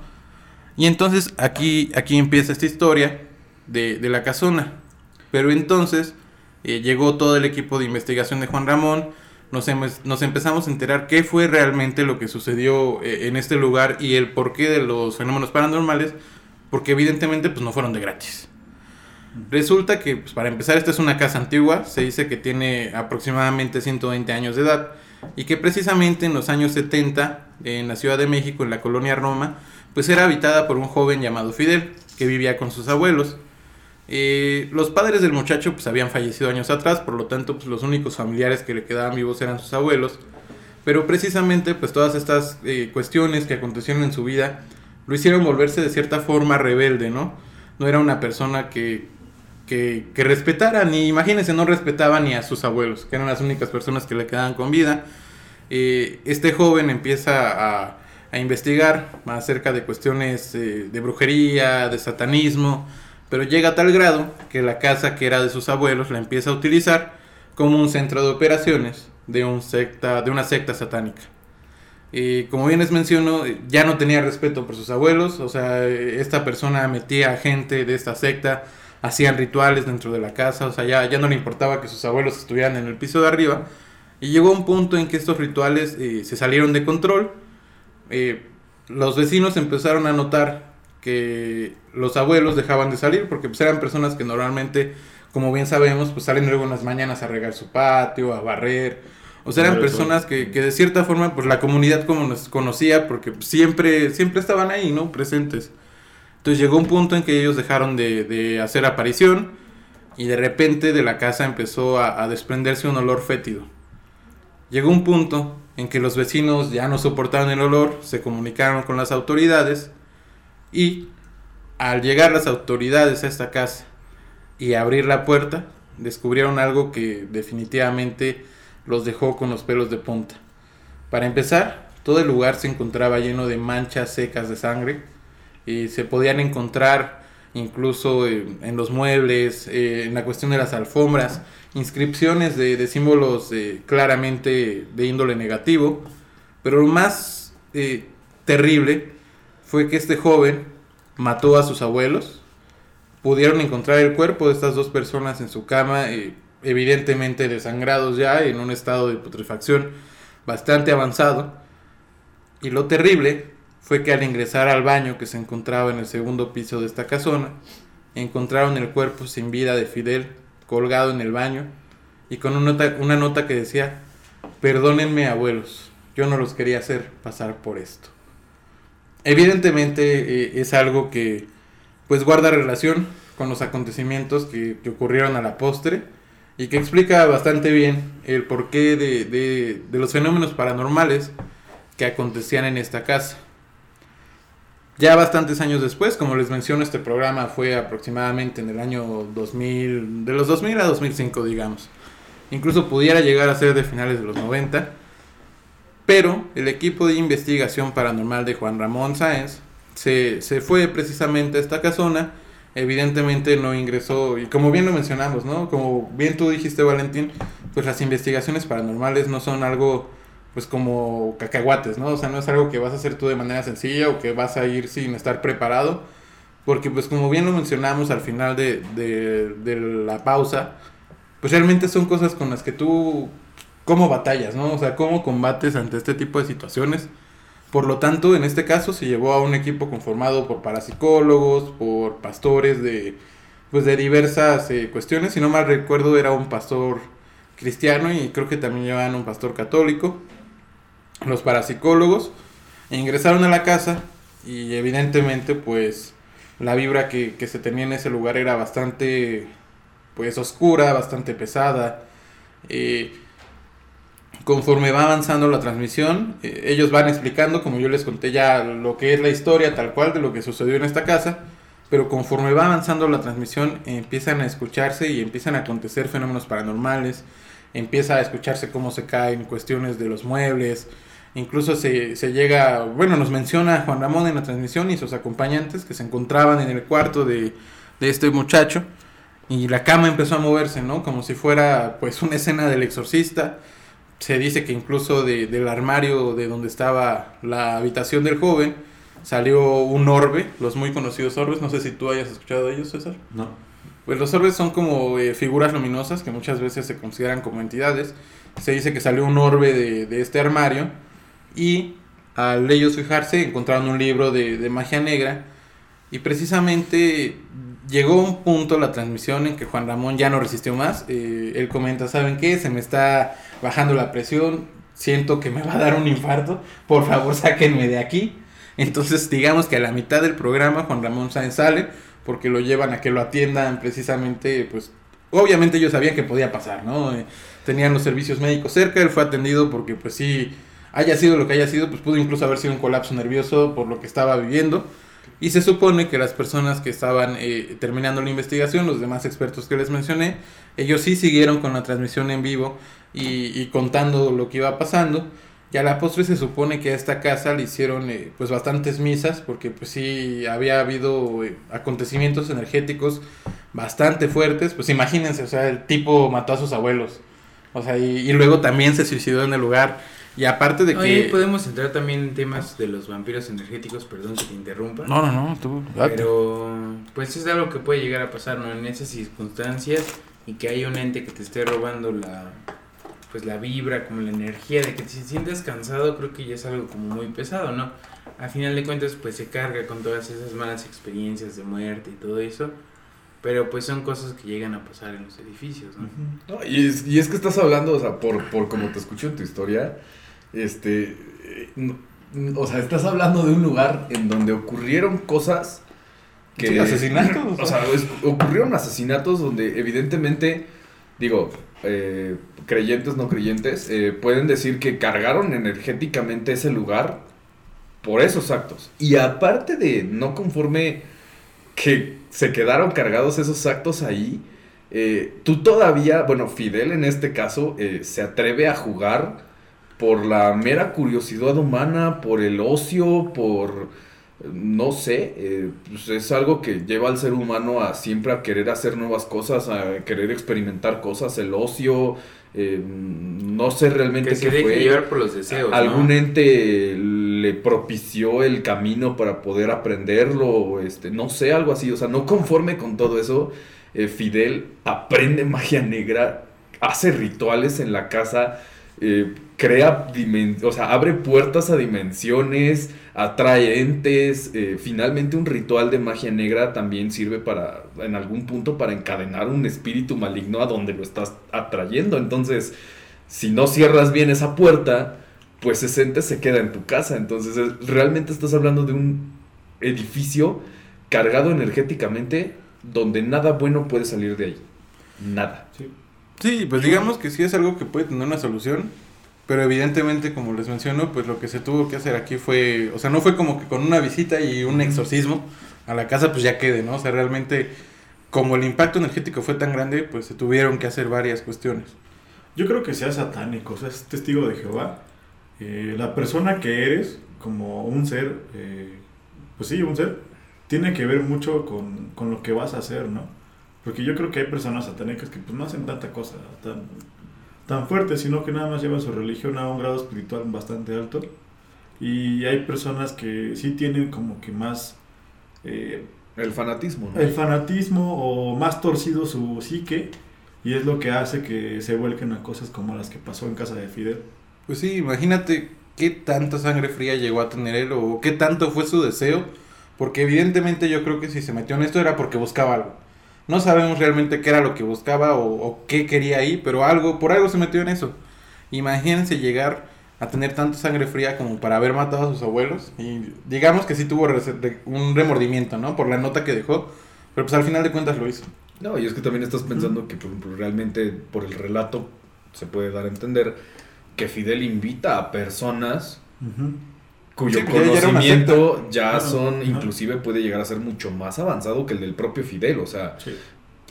Y entonces aquí, aquí empieza esta historia de, de la casona. Pero entonces eh, llegó todo el equipo de investigación de Juan Ramón, nos, em- nos empezamos a enterar qué fue realmente lo que sucedió eh, en este lugar y el porqué de los fenómenos paranormales, porque evidentemente pues no fueron de gratis. Resulta que, pues, para empezar, esta es una casa antigua, se dice que tiene aproximadamente 120 años de edad, y que precisamente en los años 70 en la Ciudad de México, en la colonia Roma, pues era habitada por un joven llamado Fidel, que vivía con sus abuelos. Eh, los padres del muchacho pues habían fallecido años atrás, por lo tanto pues los únicos familiares que le quedaban vivos eran sus abuelos. Pero precisamente pues todas estas eh, cuestiones que acontecieron en su vida lo hicieron volverse de cierta forma rebelde, ¿no? No era una persona que, que, que respetara, ni imagínense, no respetaba ni a sus abuelos, que eran las únicas personas que le quedaban con vida. Eh, este joven empieza a, a, investigar acerca de cuestiones eh, de brujería, de satanismo, pero llega a tal grado que la casa que era de sus abuelos la empieza a utilizar como un centro de operaciones de, un secta, de una secta satánica. Y como bien les menciono, ya no tenía respeto por sus abuelos, o sea, esta persona metía a gente de esta secta, hacían rituales dentro de la casa, o sea, ya, ya no le importaba que sus abuelos estuvieran en el piso de arriba, y llegó un punto en que estos rituales eh, se salieron de control, eh, los vecinos empezaron a notar que los abuelos dejaban de salir, porque pues eran personas que normalmente, como bien sabemos, pues salen luego en las mañanas a regar su patio, a barrer, o sea, eran personas que, que, de cierta forma, pues la comunidad como nos conocía, porque siempre, siempre estaban ahí, ¿no? Presentes. Entonces llegó un punto en que ellos dejaron de, de hacer aparición y de repente de la casa empezó a, a, desprenderse un olor fétido. Llegó un punto en que los vecinos ya no soportaban el olor, se comunicaron con las autoridades y al llegar las autoridades a esta casa y abrir la puerta, descubrieron algo que definitivamente los dejó con los pelos de punta. Para empezar, todo el lugar se encontraba lleno de manchas secas de sangre y se podían encontrar incluso en los muebles, eh, en la cuestión de las alfombras, inscripciones de, símbolos eh, claramente de índole negativo, pero lo más eh, terrible fue que este joven mató a sus abuelos, pudieron encontrar el cuerpo de estas dos personas en su cama, evidentemente desangrados ya, en un estado de putrefacción bastante avanzado. Y lo terrible fue que al ingresar al baño que se encontraba en el segundo piso de esta casona, encontraron el cuerpo sin vida de Fidel colgado en el baño y con una nota, una nota que decía, perdónenme abuelos, yo no los quería hacer pasar por esto. Evidentemente eh, es algo que pues guarda relación con los acontecimientos que, que ocurrieron a la postre y que explica bastante bien el porqué de, de, de, los fenómenos paranormales que acontecían en esta casa. Ya bastantes años después, como les menciono, este programa fue aproximadamente en el año 2000, de los 2000 a 2005, digamos. Incluso pudiera llegar a ser de finales de los 90. Pero el equipo de investigación paranormal de Juan Ramón Sáenz se, se fue precisamente a esta casona evidentemente no ingresó, y como bien lo mencionamos, ¿no? Como bien tú dijiste, Valentín, pues las investigaciones paranormales no son algo, pues como cacahuates, ¿no? O sea, no es algo que vas a hacer tú de manera sencilla o que vas a ir sin estar preparado, porque pues como bien lo mencionamos al final de, de, de la pausa, pues realmente son cosas con las que tú, ¿cómo batallas, ¿no? O sea, cómo combates ante este tipo de situaciones por lo tanto, en este caso se llevó a un equipo conformado por parapsicólogos, por pastores de, pues de diversas eh, cuestiones. Si no mal recuerdo, era un pastor cristiano y creo que también llevaban un pastor católico. Los parapsicólogos ingresaron a la casa y evidentemente pues la vibra que, que se tenía en ese lugar era bastante pues oscura, bastante pesada. Eh, conforme va avanzando la transmisión, eh, ellos van explicando, como yo les conté ya, lo que es la historia tal cual de lo que sucedió en esta casa, pero conforme va avanzando la transmisión empiezan a escucharse y empiezan a acontecer fenómenos paranormales, empieza a escucharse cómo se caen cuestiones de los muebles, incluso se, se llega, bueno, nos menciona Juan Ramón en la transmisión y sus acompañantes que se encontraban en el cuarto de, de este muchacho y la cama empezó a moverse, ¿no? Como si fuera pues una escena del exorcista se dice que incluso de, del armario de donde estaba la habitación del joven salió un orbe, los muy conocidos orbes, no sé si tú hayas escuchado de ellos, César. No. Pues los orbes son como eh, figuras luminosas que muchas veces se consideran como entidades. Se dice que salió un orbe de, de este armario y al ellos fijarse encontraron un libro de, de magia negra y precisamente llegó un punto la transmisión en que Juan Ramón ya no resistió más. Eh, él comenta, ¿saben qué? Se me está bajando la presión. siento que me va a dar un infarto, por favor sáquenme de aquí. Entonces digamos que a la mitad del programa Juan Ramón Sáenz sale porque lo llevan a que lo atiendan precisamente, pues obviamente ellos sabían que podía pasar, ¿no? Eh, tenían los servicios médicos cerca, él fue atendido porque pues sí, haya sido lo que haya sido, pues pudo incluso haber sido un colapso nervioso por lo que estaba viviendo. Y se supone que las personas que estaban eh, terminando la investigación, los demás expertos que les mencioné, ellos sí siguieron con la transmisión en vivo y, contando lo que iba pasando. Y a la postre se supone que a esta casa le hicieron eh, pues bastantes misas porque pues sí había habido eh, acontecimientos energéticos bastante fuertes. Pues imagínense, o sea, el tipo mató a sus abuelos. O sea, y luego también se suicidó en el lugar. Y aparte de Oye, que... podemos entrar también en temas de los vampiros energéticos, perdón que te interrumpa. No, no, no, tú... date. Pero pues es algo que puede llegar a pasar, ¿no? En esas circunstancias y que haya un ente que te esté robando la pues la vibra, como la energía de que te sientes cansado, creo que ya es algo como muy pesado, ¿no? A final de cuentas pues se carga con todas esas malas experiencias de muerte y todo eso. Pero pues son cosas que llegan a pasar en los edificios, ¿no? No, y, es, y es que estás hablando, o sea, por, por como te escucho en tu historia, este, eh, o sea, estás hablando de un lugar en donde ocurrieron cosas que... Sí, asesinatos. O sea, ocurrieron asesinatos donde evidentemente, digo, eh, creyentes, no creyentes, eh, pueden decir que cargaron energéticamente ese lugar por esos actos. Y aparte de no conforme que se quedaron cargados esos actos ahí, eh, tú todavía, bueno, Fidel en este caso, se atreve a jugar por la mera curiosidad humana, por el ocio, por, no sé, eh, pues es algo que lleva al ser humano a siempre a querer hacer nuevas cosas, a querer experimentar cosas, el ocio, eh, no sé realmente Que se qué deje fue. llevar por los deseos, ¿no? Algún ente le propició el camino para poder aprenderlo, este, no sé, algo así. O sea, no conforme con todo eso, eh, Fidel aprende magia negra, hace rituales en la casa, eh, crea, o sea, abre puertas a dimensiones, atrae entes. eh, finalmente un ritual de magia negra también sirve para, en algún punto, para encadenar un espíritu maligno a donde lo estás atrayendo. Entonces, si no cierras bien esa puerta, pues ese ente se queda en tu casa. Entonces, es- realmente estás hablando de un edificio cargado energéticamente donde nada bueno puede salir de ahí. Nada. Sí. Sí, pues digamos que sí es algo que puede tener una solución, pero evidentemente, como les menciono, pues lo que se tuvo que hacer aquí fue, o sea, no fue como que con una visita y un exorcismo a la casa, pues ya quede, ¿no? O sea, realmente, como el impacto energético fue tan grande, pues se tuvieron que hacer varias cuestiones. Yo creo que sea satánico, seas testigo de Jehová. Eh, la persona que eres, como un ser, eh, pues sí, un ser, tiene que ver mucho con, con lo que vas a hacer, ¿no? Porque yo creo que hay personas satánicas que pues no hacen tanta cosa tan, tan fuerte, sino que nada más llevan su religión a un grado espiritual bastante alto. Y hay personas que sí tienen como que más... eh, El fanatismo, ¿no? el fanatismo o más torcido su psique y es lo que hace que se vuelquen a cosas como las que pasó en casa de Fidel. Pues sí, imagínate qué tanta sangre fría llegó a tener él o qué tanto fue su deseo, porque evidentemente yo creo que si se metió en esto era porque buscaba algo. No sabemos realmente qué era lo que buscaba o, o qué quería ahí, pero algo, por algo se metió en eso. Imagínense llegar a tener tanta sangre fría como para haber matado a sus abuelos y digamos que sí tuvo un remordimiento, ¿no? Por la nota que dejó, pero pues al final de cuentas lo hizo. No, y es que también estás pensando que, por ejemplo, realmente por el relato se puede dar a entender que Fidel invita a personas cuyo Sí, pues ya- ya conocimiento ya son, ajá. inclusive puede llegar a ser mucho más avanzado que el del propio Fidel. O sea, Sí.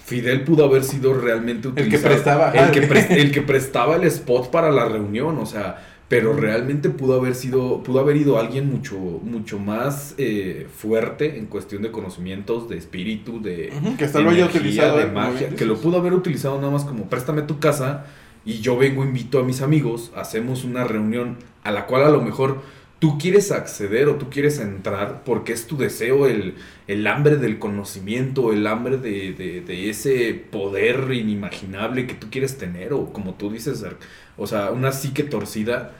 Fidel pudo haber sido realmente que utilizado. prestaba, El que, ajá. pres- el que prestaba el spot para la reunión, o sea, pero realmente pudo haber sido, pudo haber ido alguien mucho, mucho más eh, fuerte en cuestión de conocimientos, de espíritu, de que hasta lo haya energía, utilizado, de magia, que lo pudo haber utilizado nada más como préstame tu casa y yo vengo, invito a mis amigos, hacemos una reunión a la cual a lo mejor tú quieres acceder o tú quieres entrar porque es tu deseo, el, el hambre del conocimiento, el hambre de, de- de ese poder inimaginable que tú quieres tener o como tú dices, o sea, una psique torcida,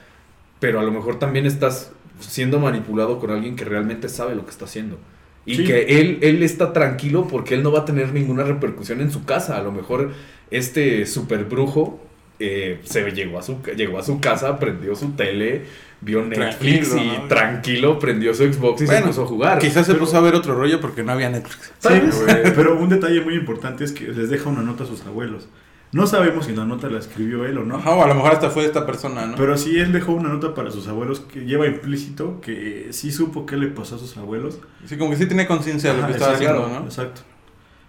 pero a lo mejor también estás siendo manipulado con alguien que realmente sabe lo que está haciendo. Y Sí. que él, él está tranquilo porque él no va a tener ninguna repercusión en su casa. A lo mejor este super brujo eh, se llegó a, su, llegó a su casa, prendió su tele, vio Netflix Tranquilo, y ¿no? tranquilo prendió su Xbox y se Bueno, puso a jugar. Quizás se puso a ver otro rollo porque no había Netflix. Sí, pero un detalle muy importante es que les deja una nota a sus abuelos. No sabemos si la nota la escribió él o no. Ajá, o a lo mejor hasta fue esta persona, ¿no? Pero sí él dejó una nota para sus abuelos que lleva implícito que sí supo qué le pasó a sus abuelos. Sí, como que sí tiene conciencia de lo que estaba exacto, haciendo, ¿no? Exacto.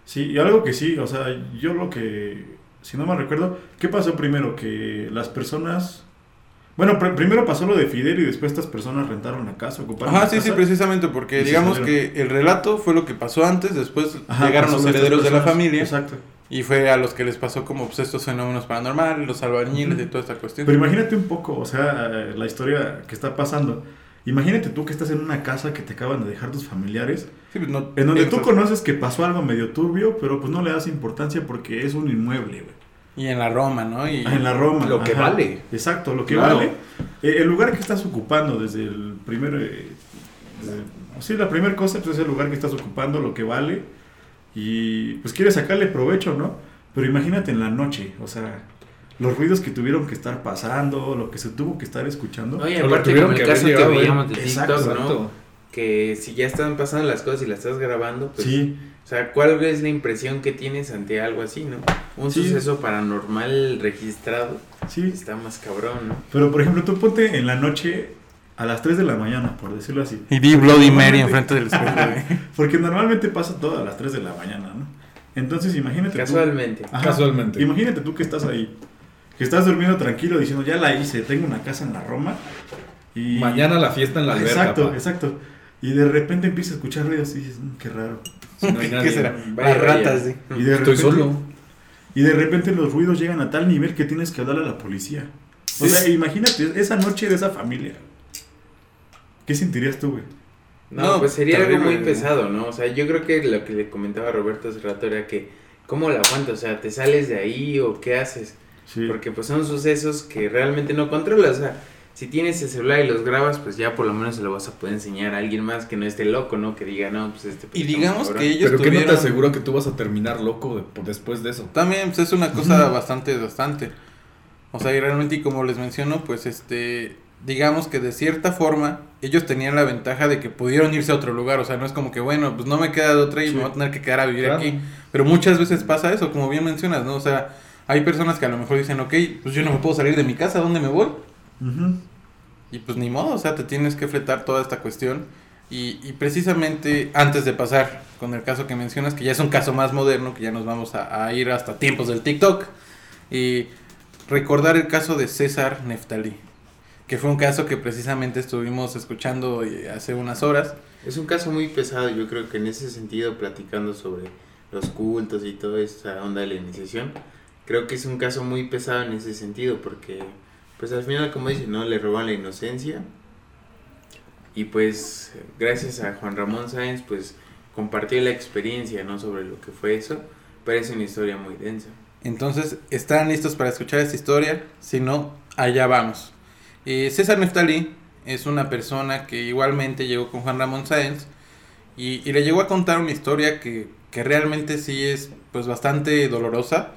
Sí, y algo que sí, o sea, yo lo que, si no me recuerdo, ¿qué pasó primero? Que las personas... Bueno, pr- primero pasó lo de Fidel y después estas personas rentaron la casa, ocuparon Ajá, la sí, sí, casa. precisamente, porque digamos que el relato fue lo que pasó antes, después Ajá, llegaron los herederos de la familia Exacto. y fue a los que les pasó como pues, estos fenómenos paranormales, los albañiles y toda esta cuestión. Pero imagínate un poco, o sea, la historia que está pasando. Imagínate tú que estás en una casa que te acaban de dejar tus familiares, Sí, pues, no- en donde tú conoces que pasó algo medio turbio, pero pues no le das importancia porque es un inmueble, güey. Y en la Roma, ¿no? Y, Ah, En la Roma. Lo que vale. Exacto, lo que Claro. vale. Eh, el lugar que estás ocupando desde el primer... eh, de- sí, la primera cosa pues, es el lugar que estás ocupando, lo que vale. Y pues quieres sacarle provecho, ¿no? Pero imagínate en la noche, o sea, los ruidos que tuvieron que estar pasando, lo que se tuvo que estar escuchando. Oye, aparte como el que caso que ¿eh? veíamos de Exacto, TikTok, ¿no? Exacto. Que si ya están pasando las cosas y las estás grabando, pues... Sí, O sea, ¿cuál es la impresión que tienes ante algo así, no? Un Sí. suceso paranormal registrado sí. está más cabrón, ¿no? Pero por ejemplo, tú ponte en la noche a las 3 de la mañana, por decirlo así. Y di Bloody Mary enfrente del espejo. Porque normalmente pasa todo a las 3 de la mañana, ¿no? Entonces imagínate tú- Casualmente. Ajá. Casualmente. Imagínate tú que estás ahí, que estás durmiendo tranquilo diciendo, ya la hice, tengo una casa en la Roma. Y... Mañana la fiesta en la alberca. Exacto, pa. exacto. Y de repente empiezas a escuchar ruidos y dices, "Mm, qué raro. Si no hay ¿Qué será? Vaya, Las ratas, sí. Y de Estoy repente, solo. Y de repente los ruidos llegan a tal nivel que tienes que hablarle a la policía. O Sí. sea, imagínate esa noche de esa familia. ¿Qué sentirías tú, güey? No, No, pues sería algo muy pesado, ¿no? O sea, yo creo que lo que le comentaba Roberto hace rato era que, ¿cómo la aguantas? O sea, ¿te sales de ahí o qué haces? Sí. Porque pues son sucesos que realmente no controlas. O sea, si tienes el celular y los grabas, pues ya por lo menos se lo vas a poder enseñar a alguien más que no esté loco, ¿no? Que diga, no, pues este... Y digamos cabrón". que ellos Pero que no te tuvieron... asegura que tú vas a terminar loco de- por- después de eso. También pues, es una cosa bastante bastante. O sea, y realmente y como les menciono, pues este digamos que de cierta forma ellos tenían la ventaja de que pudieron irse a otro lugar, o sea, no es como que bueno, pues no me queda de otra y Sí. me voy a tener que quedar a vivir Claro. aquí. Pero muchas veces pasa eso, como bien mencionas, ¿no? O sea, hay personas que a lo mejor dicen, ok, pues yo no me puedo salir de mi casa, ¿a dónde me voy? Ujú. Y pues ni modo, o sea, te tienes que fletar toda esta cuestión. Y, y precisamente antes de pasar con el caso que mencionas, que ya es un caso más moderno, que ya nos vamos a, a ir hasta tiempos del TikTok, y recordar el caso de César Neftalí, que fue un caso que precisamente estuvimos escuchando eh, hace unas horas. Es un caso muy pesado, yo creo que en ese sentido, platicando sobre los cultos y toda esta onda de la iniciación, creo que es un caso muy pesado en ese sentido, porque pues al final, como dicen, ¿no? Le roban la inocencia. Y pues gracias a Juan Ramón Sáenz, pues compartió la experiencia, ¿no? Sobre lo que fue eso, pero es una historia muy densa. Entonces, ¿están listos para escuchar esta historia? Si no, allá vamos. Eh, César Neftalí es una persona que igualmente llegó con Juan Ramón Sáenz y, y le llegó a contar una historia que, que realmente sí es pues bastante dolorosa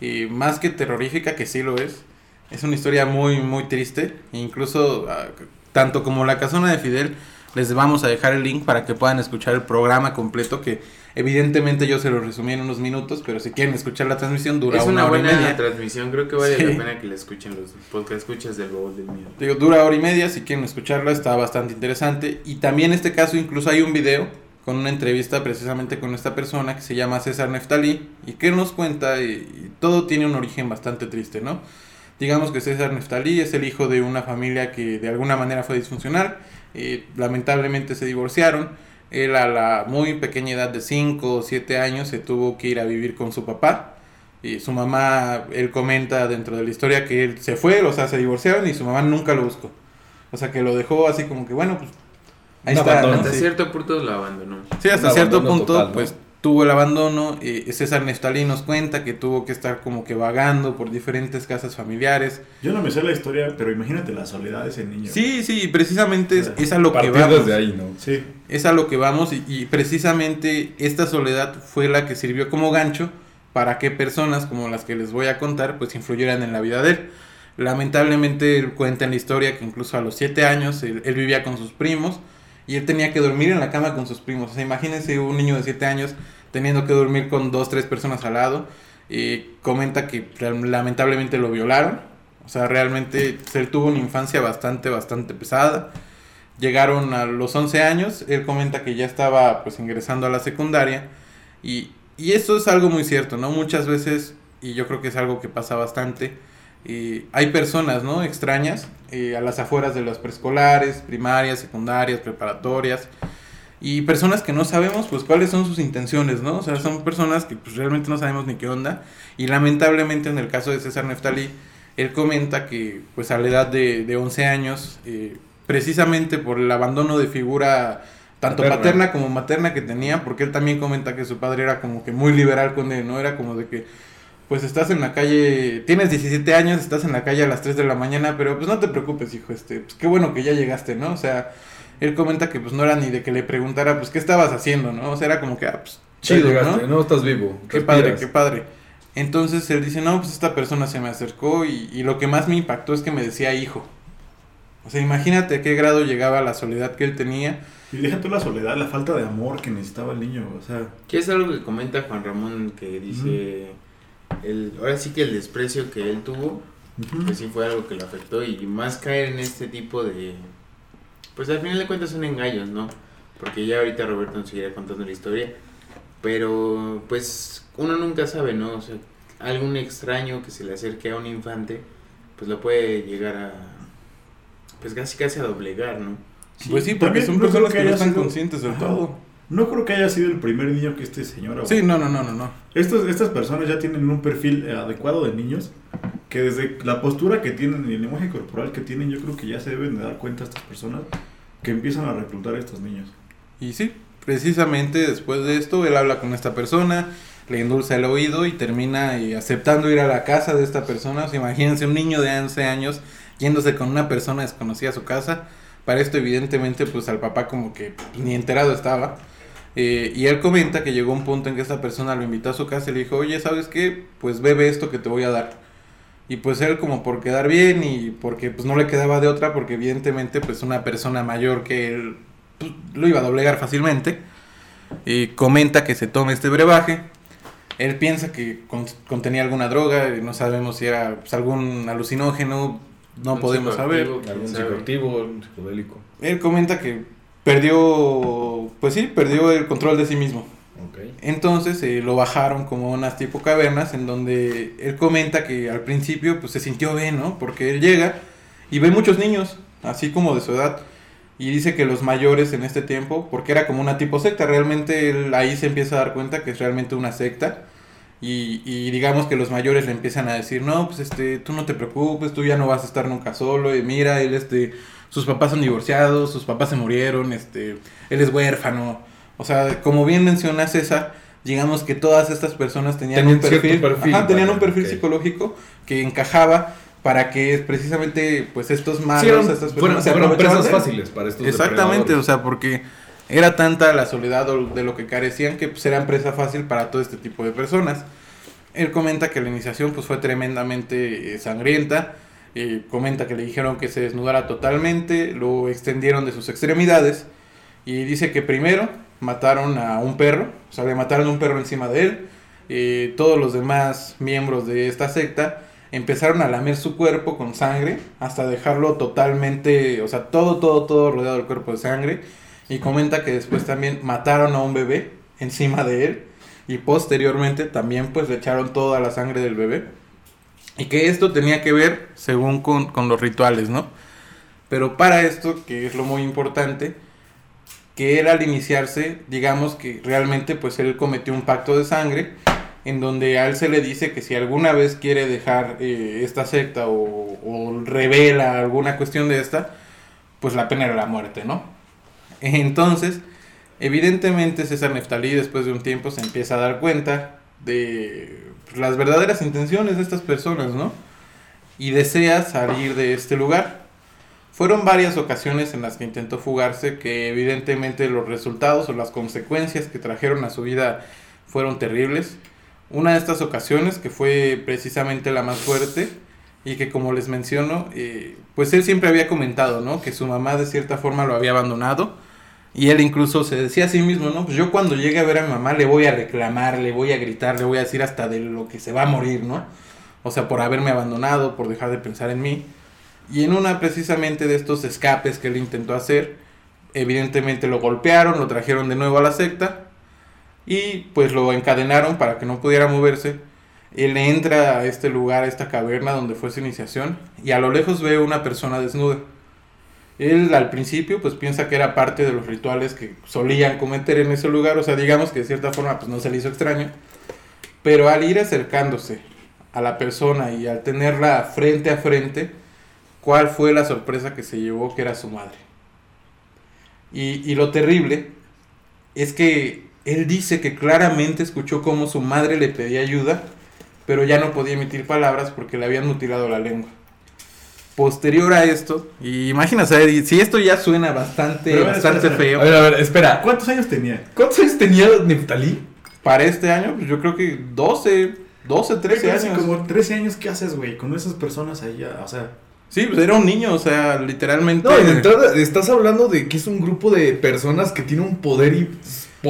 y más que terrorífica, que sí lo es. Es una historia muy, muy triste. e incluso, ah, tanto como la casona de Fidel, les vamos a dejar el link para que puedan escuchar el programa completo que evidentemente yo se lo resumí en unos minutos, pero si quieren escuchar la transmisión dura es una, una hora y buena media. transmisión, creo que vale Sí. la pena que la escuchen los podcast escuchas del Baúl del Miedo. Digo, dura hora y media, si quieren escucharla está bastante interesante. Y también en este caso incluso hay un video con una entrevista precisamente con esta persona que se llama César Neftalí y que nos cuenta y, y todo tiene un origen bastante triste, ¿no? Digamos que César Neftalí es el hijo de una familia que de alguna manera fue disfuncional, eh, lamentablemente se divorciaron, él a la muy pequeña edad de 5 o 7 años se tuvo que ir a vivir con su papá, y su mamá, él comenta dentro de la historia que él se fue, o sea, se divorciaron y su mamá nunca lo buscó. O sea, que lo dejó así como que, bueno, pues ahí está. Hasta Sí. cierto punto lo abandonó. Sí, hasta cierto punto, total, ¿no? pues tuvo el abandono. eh, César Neftalí nos cuenta que tuvo que estar como que vagando por diferentes casas familiares. Yo no me sé la historia, pero imagínate la soledad de ese niño. Sí, sí, y precisamente es, es a lo que vamos. desde ahí, ¿no? Sí. Es a lo que vamos y, y precisamente esta soledad fue la que sirvió como gancho para que personas como las que les voy a contar pues influyeran en la vida de él. Lamentablemente él cuenta en la historia que incluso a los 7 años él, vivía con sus primos y él tenía que dormir en la cama con sus primos. O sea, imagínense un niño de 7 años teniendo que dormir con dos, tres personas al lado. Y comenta que lamentablemente lo violaron. O sea, realmente él tuvo una infancia bastante, bastante pesada. Llegaron a los 11 años, él comenta que ya estaba pues ingresando a la secundaria y, y eso es algo muy cierto, ¿no? Muchas veces, y yo creo que es algo que pasa bastante, y hay personas, ¿no? Extrañas eh, a las afueras de las preescolares, primarias, secundarias, preparatorias, y personas que no sabemos pues cuáles son sus intenciones, ¿no? O sea, son personas que pues realmente no sabemos ni qué onda, y lamentablemente en el caso de César Neftalí, él comenta que pues a la edad de, de 11 años, eh, precisamente por el abandono de figura tanto paterna. como materna que tenía, porque él también comenta que su padre era como que muy liberal con él, ¿no? Era como de que, pues estás en la calle, tienes 17 años, estás en la calle a las 3 de la mañana, pero pues no te preocupes, hijo, este, pues qué bueno que ya llegaste, ¿no? O sea, él comenta que pues no era ni de que le preguntara, pues qué estabas haciendo, ¿no? O sea, era como que, ah, pues chido, ¿no? ¿no? estás vivo. Qué padre, qué padre. Entonces él dice, no, pues esta persona se me acercó y, y lo que más me impactó es que me decía hijo. O sea, imagínate a qué grado llegaba la soledad que él tenía. Y déjate la soledad, la falta de amor que necesitaba el niño, o sea... Que es algo que comenta Juan Ramón, que dice... el, ahora sí que el desprecio que él tuvo, que sí fue algo que le afectó y más caer en este tipo de... Pues al final de cuentas son engaños, ¿no? Porque ya ahorita Roberto nos seguirá contando la historia. Pero pues uno nunca sabe, ¿no? O sea, algún extraño que se le acerque a un infante, pues lo puede llegar a pues casi casi a doblegar, ¿no? pues sí, porque son personas que, no están conscientes del todo. No creo que haya sido el primer niño que este señor. Sí, no, no, no, no, no. Estos, estas personas ya tienen un perfil adecuado de niños que desde la postura que tienen y el lenguaje corporal que tienen, yo creo que ya se deben de dar cuenta estas personas que empiezan a reclutar a estos niños. Y sí, precisamente después de esto, él habla con esta persona, le endulza el oído y termina eh, aceptando ir a la casa de esta persona. imagínense un niño de 11 años yéndose con una persona desconocida a su casa. Para esto, evidentemente, pues al papá como que ni enterado estaba. Eh, y él comenta que llegó un punto en que esta persona lo invitó a su casa y le dijo, oye, ¿sabes qué? Pues bebe esto que te voy a dar. Y pues él como por quedar bien y porque pues no le quedaba de otra, porque evidentemente pues una persona mayor que él pues, lo iba a doblegar fácilmente. Y comenta que se tome este brebaje. Él piensa que contenía alguna droga, no sabemos si era pues, algún alucinógeno, no podemos saber. Algún psicoactivo, algún psicodélico. Él comenta que perdió, pues sí, perdió el control de sí mismo. Entonces eh, lo bajaron como unas tipo cavernas en donde él comenta que al principio pues se sintió bien, ¿no? Porque él llega y ve muchos niños, así como de su edad. Y dice que los mayores en este tiempo, porque era como una tipo secta, realmente él ahí se empieza a dar cuenta que es realmente una secta y, y, digamos que los mayores le empiezan a decir, no, pues este, tú no te preocupes, tú ya no vas a estar nunca solo, y mira, él este, sus papás son divorciados, sus papás se murieron, este, él es huérfano. O sea, como bien menciona César, digamos que todas estas personas tenían, un perfil, tenían un perfil psicológico que encajaba para que precisamente pues estos malos, estas personas fueron, presas fáciles para estos Exactamente, o sea, porque era tanta la soledad de lo que carecían que pues, eran presa fácil para todo este tipo de personas. Él comenta que la iniciación pues, fue tremendamente eh, sangrienta. Eh, comenta que le dijeron que se desnudara totalmente, lo extendieron de sus extremidades y dice que primero mataron a un perro, o sea, le mataron un perro encima de él. Eh, todos los demás miembros de esta secta empezaron a lamer su cuerpo con sangre hasta dejarlo totalmente, o sea, todo, todo, todo rodeado del cuerpo de sangre y comenta que después también mataron a un bebé encima de él y posteriormente también pues le echaron toda la sangre del bebé y que esto tenía que ver según con, con los rituales, ¿no? Pero para esto, que es lo muy importante, que él al iniciarse, digamos que realmente pues él cometió un pacto de sangre en donde a él se le dice que si alguna vez quiere dejar eh, esta secta o, o, revela alguna cuestión de esta, pues la pena era la muerte, ¿no? Entonces, evidentemente César Neftalí después de un tiempo se empieza a dar cuenta de las verdaderas intenciones de estas personas, ¿no? Y desea salir de este lugar. Fueron varias ocasiones en las que intentó fugarse que evidentemente los resultados o las consecuencias que trajeron a su vida fueron terribles. una de estas ocasiones, que fue precisamente la más fuerte, y que como les menciono, eh, pues él siempre había comentado, ¿no? Que su mamá de cierta forma lo había abandonado. Y él incluso se decía a sí mismo, ¿no? Pues yo cuando llegue a ver a mi mamá le voy a reclamar, le voy a gritar, le voy a decir hasta de lo que se va a morir, ¿no? O sea, por haberme abandonado, por dejar de pensar en mí. Y en una precisamente de estos escapes que él intentó hacer, evidentemente lo golpearon, lo trajeron de nuevo a la secta y pues lo encadenaron para que no pudiera moverse. Él entra a este lugar, a esta caverna donde fue su iniciación y a lo lejos ve una persona desnuda. Él al principio pues piensa que era parte de los rituales que solían cometer en ese lugar, o sea, digamos que de cierta forma pues no se le hizo extraño, pero al ir acercándose a la persona y al tenerla frente a frente, ¿cuál fue la sorpresa que se llevó que era su madre? Y, y lo terrible es que él dice que claramente escuchó cómo su madre le pedía ayuda, pero ya no podía emitir palabras porque le habían mutilado la lengua. Posterior a esto, y imagínate, si esto ya suena bastante, ver, bastante espera, feo. A ver, a ver, espera. ¿Cuántos años tenía? ¿Cuántos años tenía Neftalí? Para este año, pues yo creo que 12, 12, 13 Hace años. como 13 años, ¿qué haces, güey? Con esas personas ahí, ya, o sea... Sí, pues era un niño, o sea, literalmente. No, en entrada estás hablando de que es un grupo de personas que tiene un poder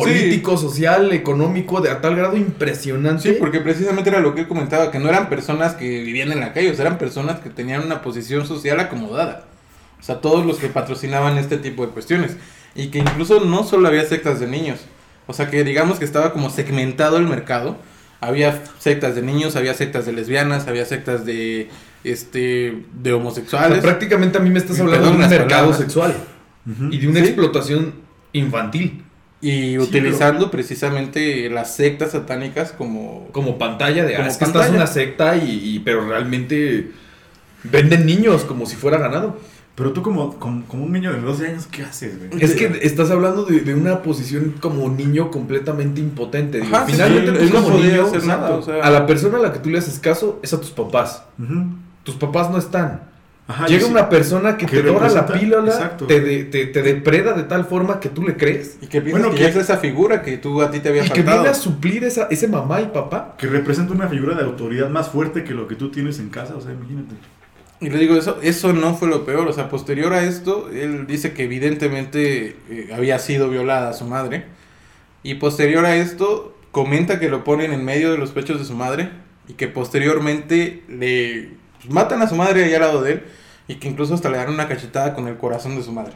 político, social, económico de a tal grado impresionante. Sí, porque precisamente era lo que él comentaba, que no eran personas que vivían en la calle, o sea, eran personas que tenían una posición social acomodada. O sea, todos los que patrocinaban este tipo de cuestiones. Y que incluso no solo había sectas de niños. O sea, que digamos que estaba como segmentado el mercado. Había sectas de niños, había sectas de lesbianas, había sectas de este de O sea, homosexuales. prácticamente a mí me estás Y hablando perdón de un mercado palabras. sexual y de una Sí. explotación infantil y utilizando precisamente las sectas satánicas como como pantalla de ah, Como es que estás en una secta y, y- pero realmente venden niños como si fuera ganado. Pero tú como, como, como un niño de 12 años, ¿qué haces, güey? Es que estás hablando de, de una posición como niño completamente impotente. Digo, Ajá, sí, finalmente él- tú no como podía niño, hacer nada, o sea, a la persona a la que tú le haces caso es a tus papás. Tus papás no están. Ajá, Llega sí- una persona que, que te dora la píldora, te, de- te, te depreda de tal forma que tú le crees y que piensas Bueno, que, que- es esa figura que tú a ti te había y que faltado. viene a suplir esa, ese mamá y papá. Que representa una figura de autoridad más fuerte que lo que tú tienes en casa, o sea, imagínate. Y le digo, eso, eso no fue lo peor. O sea, posterior a esto, él dice que evidentemente eh, había sido violada su madre. Y posterior a esto, comenta que lo ponen en medio de los pechos de su madre. Y que posteriormente le pues, matan a su madre ahí al lado de él. Y que incluso hasta le dan una cachetada con el corazón de su madre.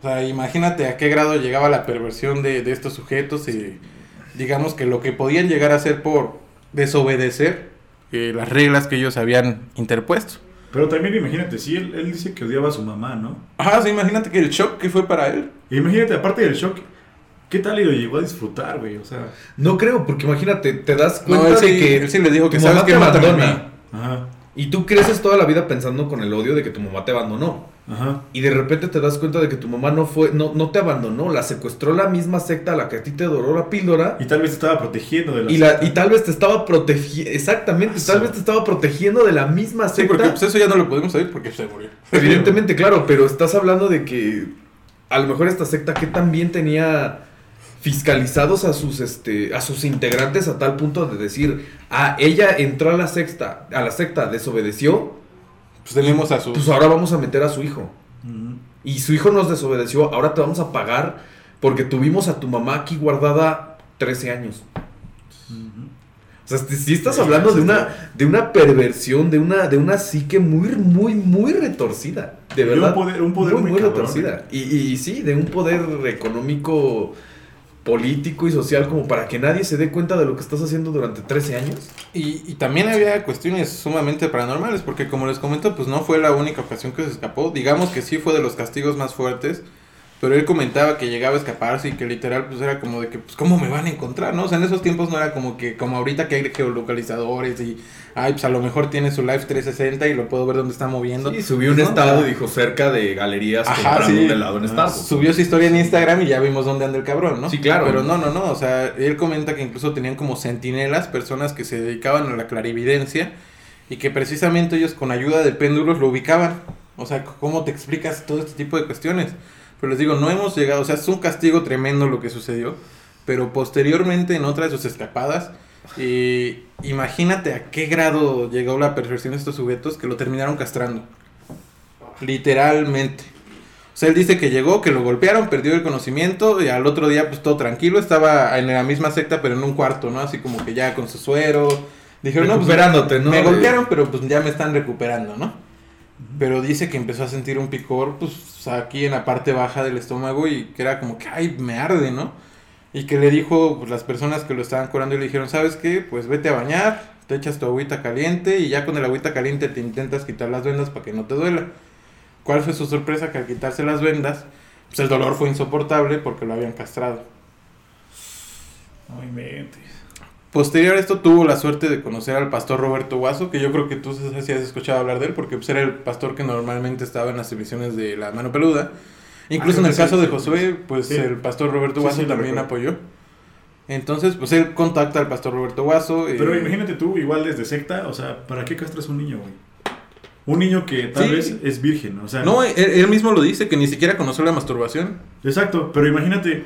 O sea, imagínate a qué grado llegaba la perversión de, de estos sujetos. Y digamos que lo que podían llegar a hacer por desobedecer eh, las reglas que ellos habían interpuesto. Pero también imagínate, sí, él, él dice que odiaba a su mamá, ¿no? Ajá, sí, imagínate que el shock que fue para él. Y imagínate, aparte del shock, ¿qué tal y lo llegó a disfrutar, güey? O sea, No creo, porque imagínate, te das No, cuenta él sí, de que él sí le dijo que tu sabes mamá que te mátame a mí. abandona. ajá, Y tú creces toda la vida pensando con el odio de que tu mamá te abandonó. ajá. Y de repente te das cuenta de que tu mamá no fue, no, no te abandonó, la secuestró la misma secta a la que a ti te doró la píldora. Y tal vez te estaba protegiendo de la Y, la, secta. y tal vez te estaba protegiendo, exactamente, tal vez te estaba protegiendo de la misma Sí, secta. porque pues eso ya no lo podemos saber porque se murió. Evidentemente, claro, pero estás hablando de que a lo mejor esta secta que también tenía fiscalizados a sus este a sus integrantes a tal punto de decir, ah, ella entró a la secta, a la secta desobedeció, Pues tenemos a su... pues ahora vamos a meter a su hijo. Y su hijo nos desobedeció, ahora te vamos a pagar porque tuvimos a tu mamá aquí guardada 13 años. O sea, si estás hablando de una, de una perversión, de una, de una psique muy, muy, muy retorcida. De Y un verdad. poder- un poder muy cabrón, retorcida. Y, y sí, de un poder económico, político y social como para que nadie se dé cuenta de lo que estás haciendo durante 13 años. Y, y también había cuestiones sumamente paranormales, porque como les comento, pues no fue la única ocasión que se escapó. Digamos que sí fue de los castigos más fuertes, pero él comentaba que llegaba a escaparse y que literal pues era como de que, pues ¿cómo me van a encontrar? ¿no? O sea, en esos tiempos no era como que, como ahorita que hay geolocalizadores y, ay, pues a lo mejor tiene su Live 360 y lo puedo ver dónde está moviendo. Sí, subió un No, estado o sea, y dijo cerca de galerías Ajá, comprando sí. un helado en Ah, Starbucks. Subió su historia en Instagram y ya vimos dónde anda el cabrón, ¿no? Sí, claro. Pero no, no, no. O sea, él comenta que incluso tenían como centinelas, personas que se dedicaban a la clarividencia y que precisamente ellos con ayuda de péndulos lo ubicaban. O sea, ¿cómo te explicas todo este tipo de cuestiones? Pero les digo, no hemos llegado, o sea, es un castigo tremendo lo que sucedió. Pero posteriormente en otra de sus escapadas, Y imagínate a qué grado llegó la perversión de estos sujetos que lo terminaron castrando. Literalmente. O sea, él dice que llegó, que lo golpearon, perdió el conocimiento y al otro día pues todo tranquilo, estaba en la misma secta pero en un cuarto, ¿no? Así como que ya con su suero. Dijeron, no, pues ¿no? me golpearon pero pues ya me están recuperando, ¿no? Pero dice que empezó a sentir un picor pues aquí en la parte baja del estómago y que era como que, ay, me arde, ¿no? Y que le dijo pues, las personas que lo estaban curando y le dijeron, ¿sabes qué? Pues vete a bañar, te echas tu agüita caliente y ya con el agüita caliente te intentas quitar las vendas para que no te duela. ¿Cuál fue su sorpresa? Que al quitarse las vendas, pues el dolor fue insoportable porque lo habían castrado. No inventes. Posterior a esto tuvo la suerte de conocer al pastor Roberto Guaso, que yo creo que tú sí has escuchado hablar de él, porque pues, era el pastor que normalmente estaba en las emisiones de La Mano Peluda. Incluso Ah, en el sí, caso sí, de Josué, pues Sí. el pastor Roberto Guaso también apoyó. Entonces, pues él contacta al pastor Roberto Guaso. eh, Pero imagínate tú, igual desde secta, o sea, ¿para qué castras un niño, güey? Un niño que tal vez es virgen, o sea. No, él, él mismo lo dice, que ni siquiera conoció la masturbación. Exacto, pero imagínate,